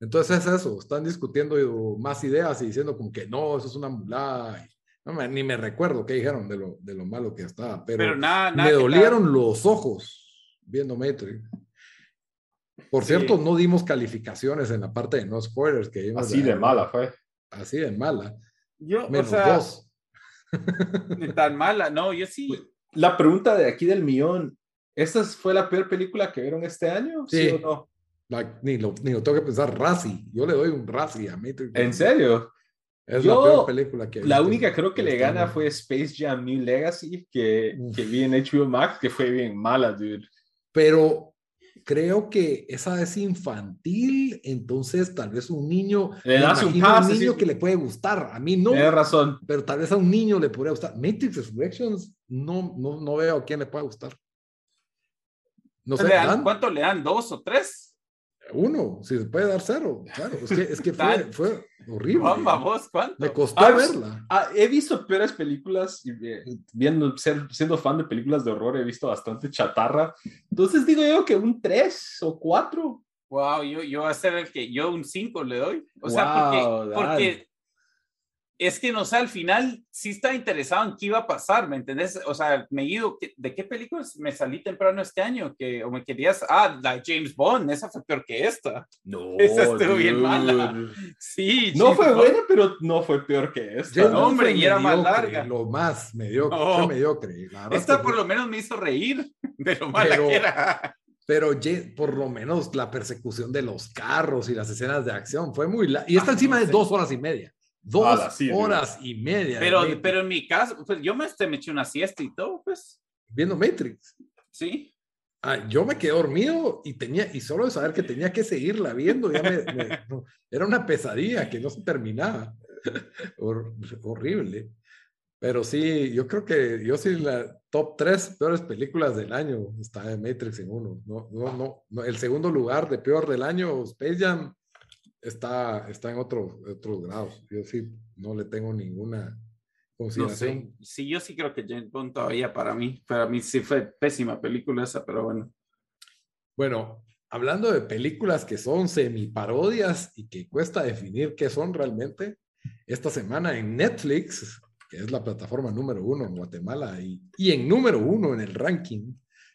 Entonces es eso, están discutiendo más ideas y diciendo como que no, eso es una mulada. No, ni me recuerdo qué dijeron de lo, de lo malo que estaba, pero, pero nada, me dolieron los ojos viendo Matrix. Por cierto, no dimos calificaciones en la parte de no spoilers que Así de, mala fue. Así de mala. Yo, Menos o sea, dos. [laughs] Ni tan mala, no, yo sí. La pregunta de aquí del millón, ¿esta fue la peor película que vieron este año? Sí, o no? Ni, lo, ni, lo, tengo que pensar, Razzie. Yo le doy un Razzie a Matrix. ¿En serio? Es la peor película que La única creo que le este gana fue Space Jam New Legacy, que, que vi en HBO Max, que fue bien mala, dude. Pero creo que esa es infantil, entonces tal vez un niño, le das un, pase, un niño que le puede gustar, a mí no. Tienes razón. Pero tal vez a un niño le podría gustar. Matrix Resurrections, no, no, no veo a quién le pueda gustar. No sé, ¿Cuánto le dan? ¿Dos o tres? Uno, si se puede dar cero. Claro, es que, es que fue, [laughs] fue, horrible. Vamos, ¿cuánto? Me costó ah, verla. Ah, he visto peores películas y eh, viendo, ser, siendo fan de películas de horror, he visto bastante chatarra. Entonces digo yo que un tres o cuatro. Wow, yo, yo voy a ser el que yo un cinco le doy. O sea, porque, porque es que no sé, al final sí estaba interesado en qué iba a pasar, ¿me entendés? O sea, me he ido, ¿de qué películas me salí temprano este año? Que, o me querías, ah, la James Bond, esa fue peor que esta. No, [laughs] esa estuvo bien mala. Sí, no fue buena, pero no fue peor que esta. No, hombre, y era más larga. Lo más mediocre, no. mediocre. esta por lo menos me hizo reír [laughs] de lo mala que era. Pero por lo menos la persecución de los carros y las escenas de acción fue muy... La... Y está encima de dos horas y media. Dos horas y media. Pero, pero en mi caso, pues yo me, este, me eché una siesta y todo, pues. Viendo Matrix. Sí. Ah, yo me quedé dormido y tenía, y solo de saber que tenía que seguirla viendo, ya me, [laughs] era una pesadilla que no se terminaba. [laughs] horrible. Pero sí, yo creo que yo sí la top tres peores películas del año está en Matrix en uno. No, no, no, el segundo lugar de peor del año, Space Jam, está, está en otro, otros grados. Yo sí no le tengo ninguna consideración. Sí, yo sí creo que James Bond todavía para mí, para mí sí fue pésima película esa, pero bueno. Bueno, hablando de películas que son semi-parodias y que cuesta definir qué son realmente, esta semana en Netflix, que es la plataforma número uno en Guatemala y, y en número uno en el ranking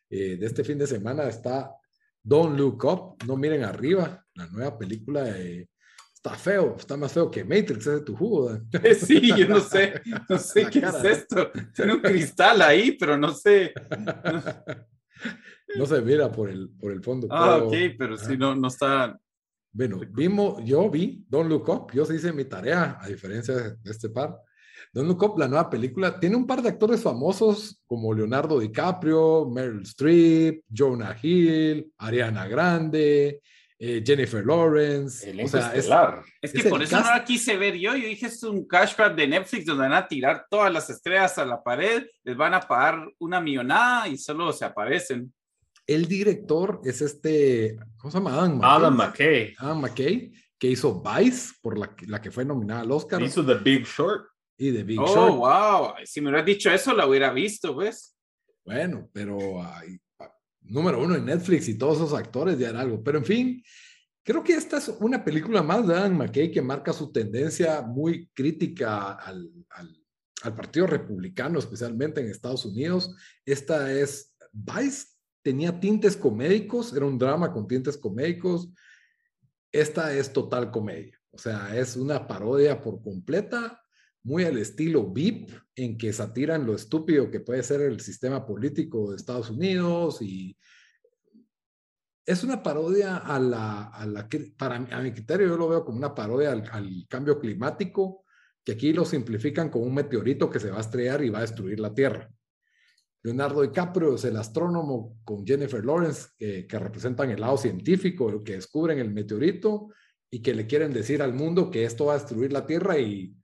eh, de este fin de semana está Don't Look Up, no miren arriba, la nueva película está feo, está más feo que Matrix, es de tu jugo. [laughs] Sí, yo no sé, no [laughs] sé qué es esto. Tiene un cristal ahí, pero no sé. [laughs] No se mira por el, por el fondo. Ah, ok, pero sí, no, no está. Bueno, vimos, yo vi Don't Look Up, yo se hice mi tarea, a diferencia de este par. Don't Look Up, la nueva película, tiene un par de actores famosos como Leonardo DiCaprio, Meryl Streep, Jonah Hill, Ariana Grande, eh, Jennifer Lawrence. o sea, estelar. Es, que por eso no la quise ver yo. Yo dije, es un cash grab de Netflix donde van a tirar todas las estrellas a la pared, les van a pagar una millonada y solo se aparecen. El director es este, ¿cómo se llama? Adam McKay. Adam McKay, que hizo Vice, por la, la que fue nominada al Oscar. Hizo The Big Short. Y The Big oh, Short. wow. Si me hubieras dicho eso, la hubiera visto, pues. Bueno, pero número uno en Netflix y todos esos actores ya era algo. Pero en fin, creo que esta es una película más de Adam McKay que marca su tendencia muy crítica al, al, al Partido Republicano, especialmente en Estados Unidos. Esta es Vice, tenía tintes comédicos, era un drama con tintes comédicos. Esta es total comedia, o sea, es una parodia por completa, muy al estilo VIP, en que satiran lo estúpido que puede ser el sistema político de Estados Unidos y es una parodia a la, a la para a mi criterio, yo lo veo como una parodia al, al, cambio climático, que aquí lo simplifican como un meteorito que se va a estrellar y va a destruir la Tierra. Leonardo DiCaprio es el astrónomo con Jennifer Lawrence, que representan el lado científico, que descubren el meteorito y que le quieren decir al mundo que esto va a destruir la Tierra y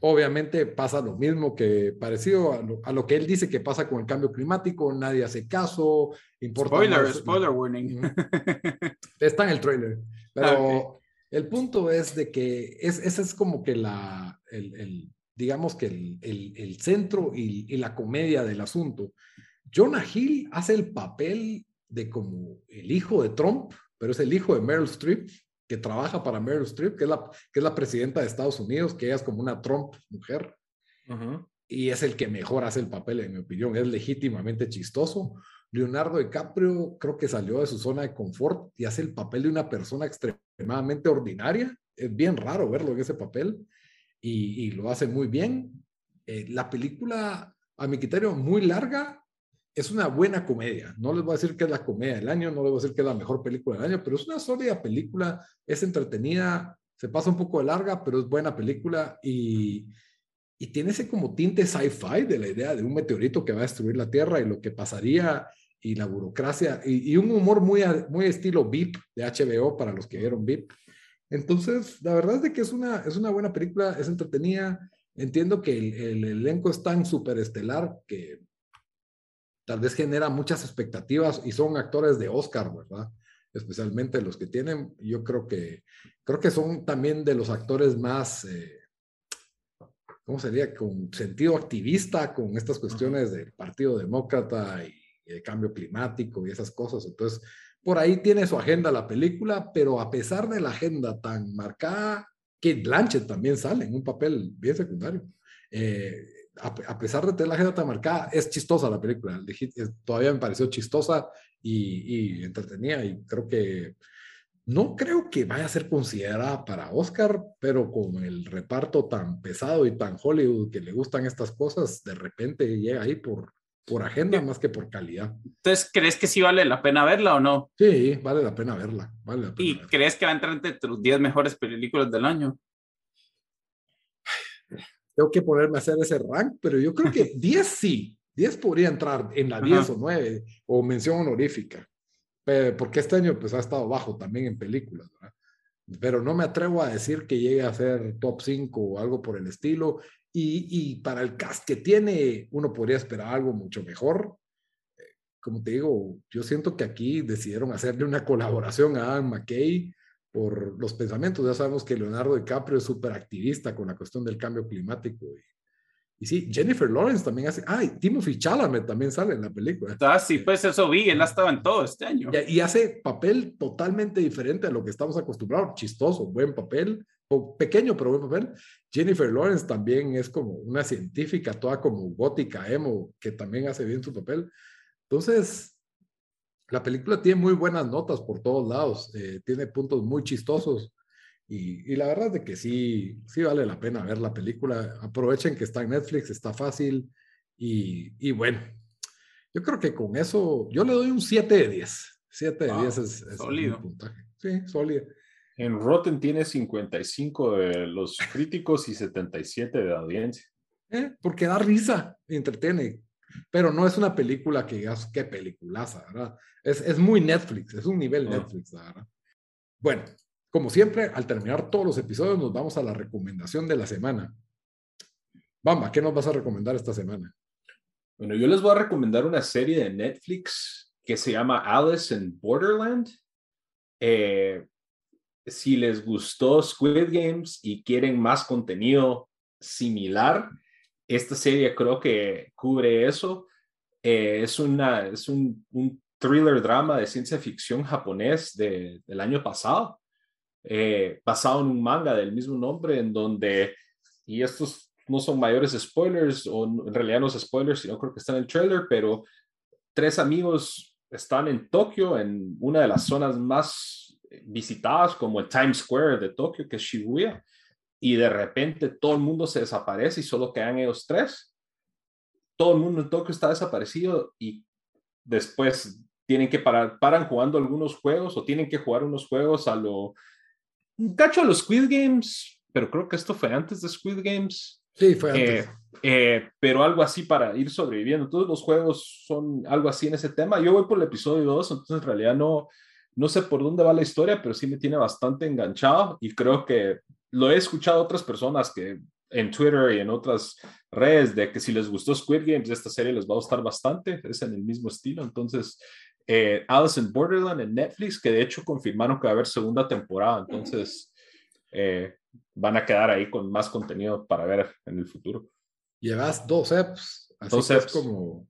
obviamente pasa lo mismo que parecido a lo, a lo que él dice que pasa con el cambio climático, nadie hace caso, importa Spoiler, más, spoiler warning. [laughs] Está en el trailer, pero okay. el punto es de que es, ese es como que la, el, el digamos que el, el, el centro y, y, la comedia del asunto. Jonah Hill hace el papel de como el hijo de Trump, pero es el hijo de Meryl Streep, que trabaja para Meryl Streep, que es la, que es la presidenta de Estados Unidos, que ella es como una Trump mujer. Uh -huh. Y es el que mejor hace el papel, en mi opinión. Es legítimamente chistoso. Leonardo DiCaprio creo que salió de su zona de confort y hace el papel de una persona extremadamente ordinaria. Es bien raro verlo en ese papel y, y lo hace muy bien. Eh, la película, a mi criterio, muy larga, es una buena comedia. No les voy a decir que es la comedia del año, no les voy a decir que es la mejor película del año, pero es una sólida película, es entretenida, se pasa un poco de larga, pero es buena película y, y tiene ese como tinte sci-fi de la idea de un meteorito que va a destruir la Tierra y lo que pasaría y la burocracia y, un humor muy, muy estilo VIP de HBO para los que vieron VIP. Entonces, la verdad es de que es una, es una buena película, es entretenida. Entiendo que el, el elenco es tan superestelar que tal vez genera muchas expectativas y son actores de Oscar, ¿verdad? Especialmente los que tienen, yo creo que, creo que son también de los actores más, eh, ¿cómo sería? Con sentido activista, con estas cuestiones del Partido Demócrata y, y el cambio climático y esas cosas. Entonces, por ahí tiene su agenda la película, pero a pesar de la agenda tan marcada, que Blanchett también sale en un papel bien secundario. Eh, a, a, pesar de tener la agenda tan marcada, es chistosa la película. Todavía me pareció chistosa y, y entretenida y creo que no creo que vaya a ser considerada para Oscar, pero con el reparto tan pesado y tan Hollywood que le gustan estas cosas, de repente llega ahí por, por agenda más que por calidad. Entonces, ¿crees que sí vale la pena verla o no? Sí, vale la pena verla. Vale la pena ¿Y verla. crees que va a entrar entre tus 10 mejores películas del año? Tengo que ponerme a hacer ese rank, pero yo creo que [laughs] 10 sí. 10 podría entrar en la 10 Ajá. o 9 o mención honorífica. Porque este año pues ha estado bajo también en películas, ¿verdad? Pero no me atrevo a decir que llegue a ser top 5 o algo por el estilo. Y, y, para el cast que tiene, uno podría esperar algo mucho mejor. Como te digo, yo siento que aquí decidieron hacerle una colaboración a Adam McKay por los pensamientos. Ya sabemos que Leonardo DiCaprio es súper activista con la cuestión del cambio climático. Y, y, sí, Jennifer Lawrence también hace. Ay, Timothy Chalamet también sale en la película. Ah, sí, pues eso vi, él ha estado en todo este año. Y, y hace papel totalmente diferente a lo que estamos acostumbrados. Chistoso, buen papel, pequeño pero buen papel. Jennifer Lawrence también es como una científica, toda como gótica, emo, que también hace bien su papel. Entonces, la película tiene muy buenas notas por todos lados, eh, tiene puntos muy chistosos y, y, la verdad es de que sí, sí vale la pena ver la película. Aprovechen que está en Netflix, está fácil y, y bueno, yo creo que con eso yo le doy un 7 de 10. 7 de wow, 10 es, es sólido. puntaje. Sí, sólido. En Rotten tiene 55 de los críticos y 77 de la audiencia. Eh, porque da risa, entretiene, pero no es una película que digas, qué peliculaza, ¿verdad? Es, es muy Netflix, es un nivel oh. Netflix, ¿verdad? Bueno, como siempre, al terminar todos los episodios nos vamos a la recomendación de la semana. Bamba, ¿qué nos vas a recomendar esta semana? Bueno, yo les voy a recomendar una serie de Netflix que se llama Alice in Borderland. Eh, si les gustó Squid Games y quieren más contenido similar, esta serie creo que cubre eso. Eh, es una, es un, thriller drama de ciencia ficción japonés de, del año pasado, eh, basado en un manga del mismo nombre, en donde, y estos no son mayores spoilers, o en realidad no son spoilers, sino creo que están en el trailer, pero tres amigos están en Tokio, en una de las zonas más visitadas, como el Times Square de Tokio, que es Shibuya, y de repente todo el mundo se desaparece y solo quedan ellos tres. Todo el mundo en Tokio está desaparecido y después tienen que parar, paran jugando algunos juegos o tienen que jugar unos juegos a lo... Un cacho a los Squid Games, pero creo que esto fue antes de Squid Games. Sí, fue antes. Eh, eh, pero algo así para ir sobreviviendo. Todos los juegos son algo así en ese tema. Yo voy por el episodio 2, entonces en realidad no, no sé por dónde va la historia, pero sí me tiene bastante enganchado y creo que lo he escuchado a otras personas que en Twitter y en otras redes de que si les gustó Squid Games, esta serie les va a gustar bastante, es en el mismo estilo. Entonces, eh, Alice in Borderland en Netflix, que de hecho confirmaron que va a haber segunda temporada, entonces eh, van a quedar ahí con más contenido para ver en el futuro. Llevas dos apps, así dos apps. es como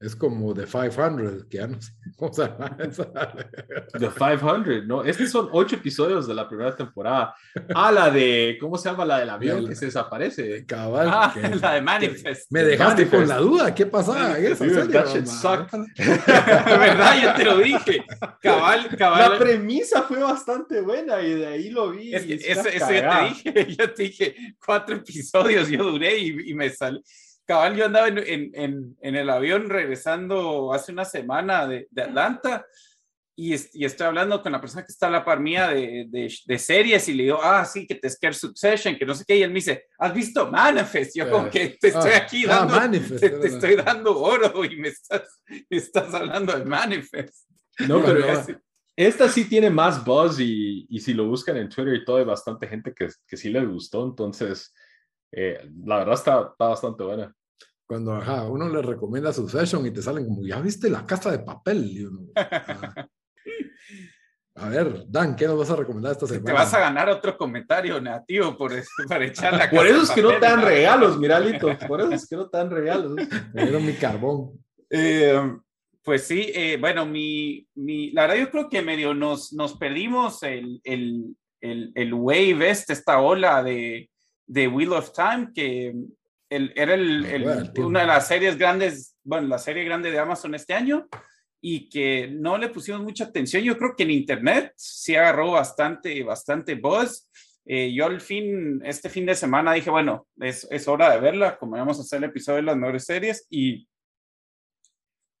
es como The 500, que ya no sé [laughs] cómo se llama The 500, ¿no? Estos son ocho episodios de la primera temporada. Ah, la de, ¿cómo se llama? La del avión que se desaparece. Cabal. Ah, [laughs] la de Manifest. Me dejaste con la duda, ¿qué pasaba en esa serie? verdad, [laughs] yo te lo dije. Cabal, cabal. La premisa fue bastante buena y de ahí lo vi. Es que eso, yo te dije, yo te dije, cuatro episodios yo duré y, y me salió cabal, yo andaba en, en, en, el avión regresando hace una semana de, de Atlanta y, y, estoy hablando con la persona que está a la par mía de, de, de, series y le digo, ah, sí, que te Scare Succession, que no sé qué, y él me dice, ¿has visto Manifest? Yo como que te estoy ah, aquí ah, dando, Manifest, te, te, estoy dando oro y me estás, me estás hablando de Manifest. No, pero esta sí tiene más buzz y, y, si lo buscan en Twitter y todo, hay bastante gente que, que sí les gustó, entonces... Eh, la verdad está, está bastante buena cuando ajá, uno le recomienda su session y te salen como, ya viste la casa de papel. Y uno, [laughs] ah. A ver, Dan, ¿qué nos vas a recomendar esta semana? Te vas a ganar otro comentario negativo por, [laughs] para echar la Por eso es que no te dan regalos, miralito. Por eso es que no te dan regalos. [laughs] Me dieron mi carbón. Eh, pues sí, eh, bueno, mi, mi, la verdad yo creo que medio nos, nos perdimos el, el, el, el wave este, esta ola de, de Wheel of Time, que era el, una de las series grandes, bueno, la serie grande de Amazon este año y que no le pusimos mucha atención. Yo creo que en Internet sí agarró bastante, bastante buzz. Eh, yo al fin, este fin de semana dije, bueno, es, es, hora de verla, como vamos a hacer el episodio de las mejores series y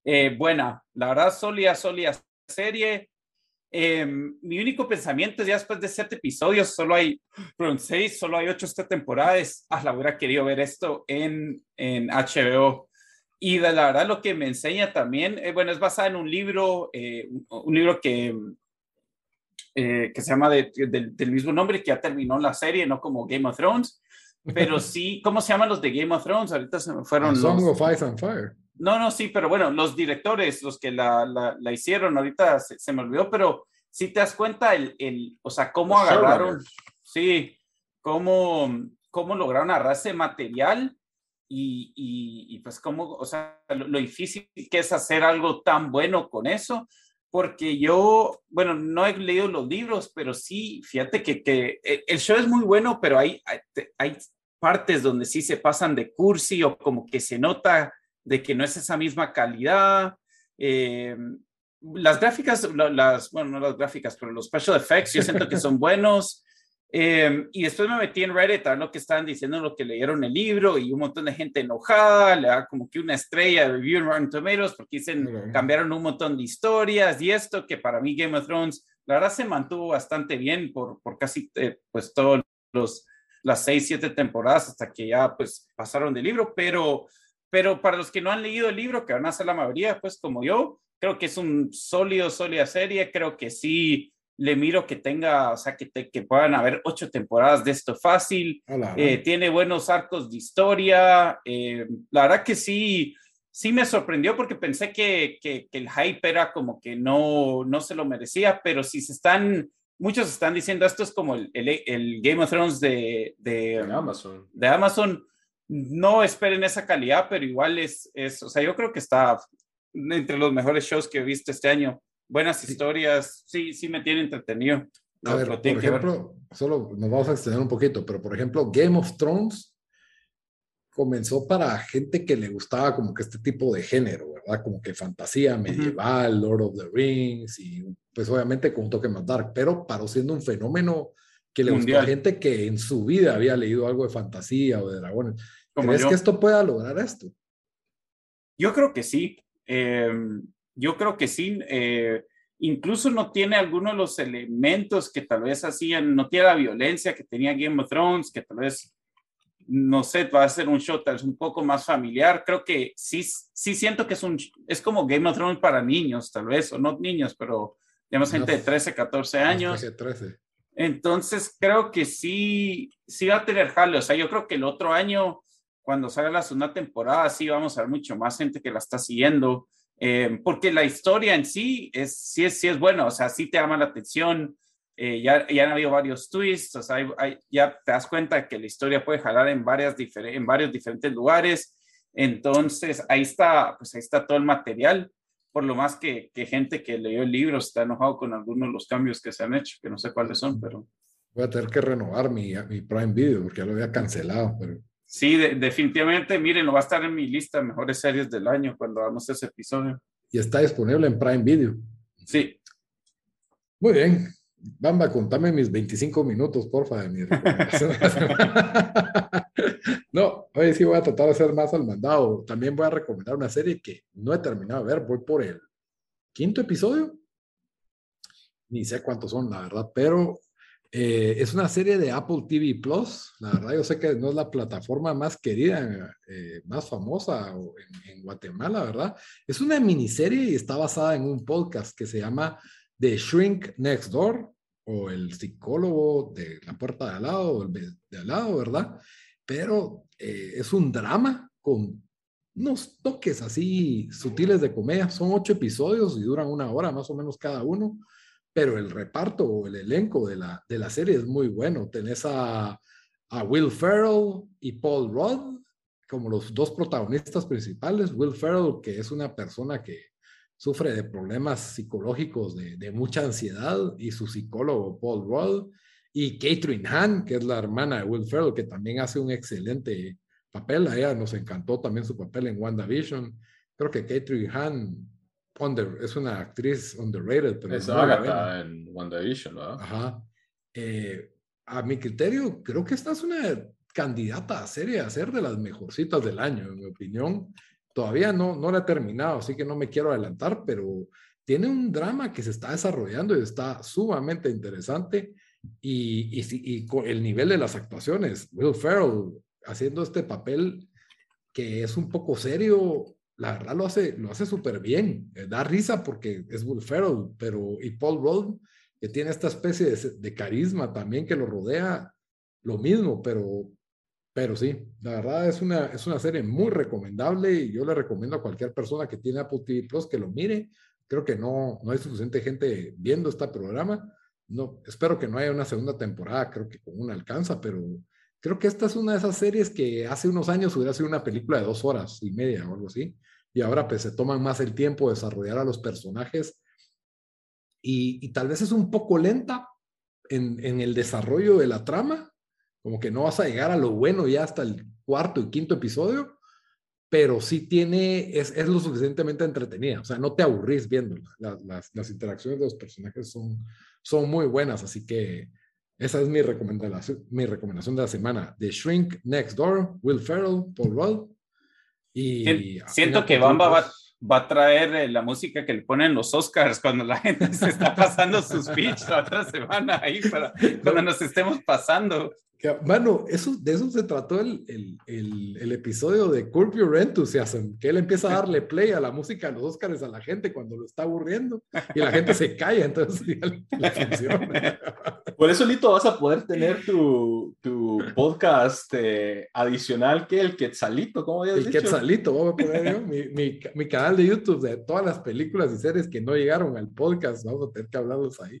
eh, buena, la verdad, sólida, sólida serie. Em, mi único pensamiento es ya después de siete episodios, solo hay, perdón, seis, solo hay ocho esta temporada, es, ah, la hubiera querido ver esto en, en HBO. Y de la verdad lo que me enseña también, eh, bueno, es basada en un libro, eh, un, libro que, eh, que se llama de, del mismo nombre, que ya terminó la serie, no como Game of Thrones, pero [laughs] sí, ¿cómo se llaman los de Game of Thrones? Ahorita se me fueron. Song of Ice and Fire. No, no, sí, pero bueno, los directores, los que la, la, la hicieron, ahorita se, se, me olvidó, pero si te das cuenta, el, el o sea, cómo los agarraron, sí, cómo, cómo lograron agarrar ese material y, y, y, pues cómo, o sea, lo, lo, difícil que es hacer algo tan bueno con eso, porque yo, bueno, no he leído los libros, pero sí, fíjate que, que eh, el show es muy bueno, pero hay, hay, hay partes donde sí se pasan de cursi o como que se nota de que no es esa misma calidad. Eh, las gráficas, las, bueno, no las gráficas, pero los special effects, yo siento que son [laughs] buenos. Eh, y después me metí en Reddit a ver lo que estaban diciendo, lo que leyeron el libro y un montón de gente enojada, le da como que una estrella de review en Rotten Tomatoes porque dicen, cambiaron un montón de historias y esto, que para mí Game of Thrones, la verdad se mantuvo bastante bien por, por casi, eh, pues, todos los, las seis, siete temporadas hasta que ya, pues, pasaron del libro, pero pero para los que no han leído el libro, que van a ser la mayoría, pues como yo, creo que es un sólido, sólida serie, creo que sí le miro que tenga, o sea, que, que puedan haber ocho temporadas de esto fácil. Eh, tiene buenos arcos de historia. Eh, la verdad que sí, sí me sorprendió porque pensé que, que, el hype era como que no, no se lo merecía, pero si se están, muchos están diciendo esto es como el, el, Game of Thrones de, de, Amazon. De Amazon. No esperen esa calidad, pero igual es, es, o sea, yo creo que está entre los mejores shows que he visto este año buenas historias, sí, sí me tiene entretenido. A ver, por ejemplo, solo nos vamos a extender un poquito, pero por ejemplo, Game of Thrones comenzó para gente que le gustaba como que este tipo de género, ¿verdad? Como que fantasía medieval, Lord of the Rings y pues obviamente con un toque más dark, pero paró siendo un fenómeno que le gustó a gente que en su vida había leído algo de fantasía o de dragones. ¿Crees que esto pueda lograr esto? Yo creo que sí. Eh, yo creo que sí, eh, incluso no tiene algunos de los elementos que tal vez hacían, no tiene la violencia que tenía Game of Thrones, que tal vez, no sé, va a ser un show tal vez un poco más familiar. Creo que sí, sí siento que es un, es como Game of Thrones para niños, tal vez, o no niños, pero digamos gente de 13, 14 años. 13. Entonces creo que sí, sí va a tener jale. O sea, yo creo que el otro año, cuando salga la segunda temporada, sí vamos a ver mucho más gente que la está siguiendo. Eh, porque la historia en sí es, sí es, sí es buena, o sea, sí te llama la atención, eh, ya, ya han habido varios twists, o sea, ya te das cuenta que la historia puede jalar en, varias en varios diferentes lugares, entonces ahí está, pues ahí está todo el material, por lo más que, que gente que leyó el libro está enojado con algunos de los cambios que se han hecho, que no sé cuáles son, pero... Voy a tener que renovar mi, mi Prime Video porque ya lo había cancelado, pero Sí, definitivamente, miren, lo va a estar en mi lista de mejores series del año cuando hagamos ese episodio. Y está disponible en Prime Video. Sí. Muy bien. Bamba, contame mis 25 minutos, porfa, de mi recomendación. [laughs] no, hoy sí voy a tratar de hacer más al mandado. También voy a recomendar una serie que no he terminado de ver. Voy por el quinto episodio. Ni sé cuántos son, la verdad, pero eh, es una serie de Apple TV Plus. La verdad, yo sé que no es la plataforma más querida, eh, más famosa en, Guatemala, ¿verdad? Es una miniserie y está basada en un podcast que se llama The Shrink Next Door o el psicólogo de la puerta de al lado de al lado, ¿verdad? Pero eh, es un drama con unos toques así sutiles de comedia. Son ocho episodios y duran una hora más o menos cada uno pero el reparto o el elenco de la, de la serie es muy bueno. Tenés a, a Will Ferrell y Paul Rudd como los dos protagonistas principales. Will Ferrell, que es una persona que sufre de problemas psicológicos de, de mucha ansiedad, y su psicólogo Paul Rudd, y Catherine Hahn, que es la hermana de Will Ferrell, que también hace un excelente papel. A ella nos encantó también su papel en WandaVision. Creo que Catherine Hahn es una actriz underrated. Pero es Agatha en WandaVision, ¿verdad? Ajá. Eh, a mi criterio, creo que esta es una candidata a serie a ser de las mejorcitas del año, en mi opinión. Todavía no, no la he terminado, así que no me quiero adelantar, pero tiene un drama que se está desarrollando y está sumamente interesante. Y, y, y con el nivel de las actuaciones, Will Ferrell haciendo este papel que es un poco serio, la verdad lo hace, lo hace súper bien. Eh, da risa porque es Will Ferrell, pero y Paul Rudd, que tiene esta especie de, carisma también que lo rodea, lo mismo, pero, pero sí, la verdad es una, es una serie muy recomendable y yo le recomiendo a cualquier persona que tiene Apple TV Plus que lo mire. Creo que no, no hay suficiente gente viendo este programa. No, espero que no haya una segunda temporada, creo que con una alcanza, pero creo que esta es una de esas series que hace unos años hubiera sido una película de dos horas y media o algo así y ahora pues se toman más el tiempo de desarrollar a los personajes y, tal vez es un poco lenta en, el desarrollo de la trama, como que no vas a llegar a lo bueno ya hasta el cuarto y quinto episodio, pero sí tiene, es, es lo suficientemente entretenida, o sea, no te aburrís viéndola, las, las, interacciones de los personajes son, son muy buenas, así que esa es mi recomendación, mi recomendación de la semana, The Shrink Next Door, Will Ferrell, Paul Rudd, y Siento que Bamba va, va, a traer eh, la música que le ponen los Oscars cuando la gente se está pasando sus [laughs] speech la otra semana ahí para cuando nos estemos pasando. Bueno, eso, de eso se trató el, el, el, el, episodio de Curb Your Enthusiasm, que él empieza a darle play a la música de los Oscars a la gente cuando lo está aburriendo y la gente se calla, entonces le funciona. Por eso, Lito, vas a poder tener tu, tu podcast eh, adicional que el Quetzalito, ¿cómo habías el dicho? El Quetzalito, vamos a poner yo, [laughs] mi, mi, mi, canal de YouTube de todas las películas y series que no llegaron al podcast, vamos a tener que hablarlos ahí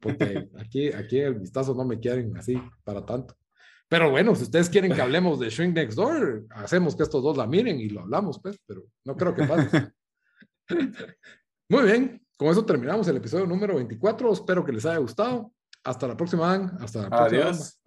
porque aquí, aquí el vistazo no me quieren así para tanto. Pero bueno, si ustedes quieren que hablemos de Shrink Next Door, hacemos que estos dos la miren y lo hablamos, pues, pero no creo que pase. Muy bien, con eso terminamos el episodio número 24. Espero que les haya gustado. Hasta la próxima, Hasta la próxima. Adiós.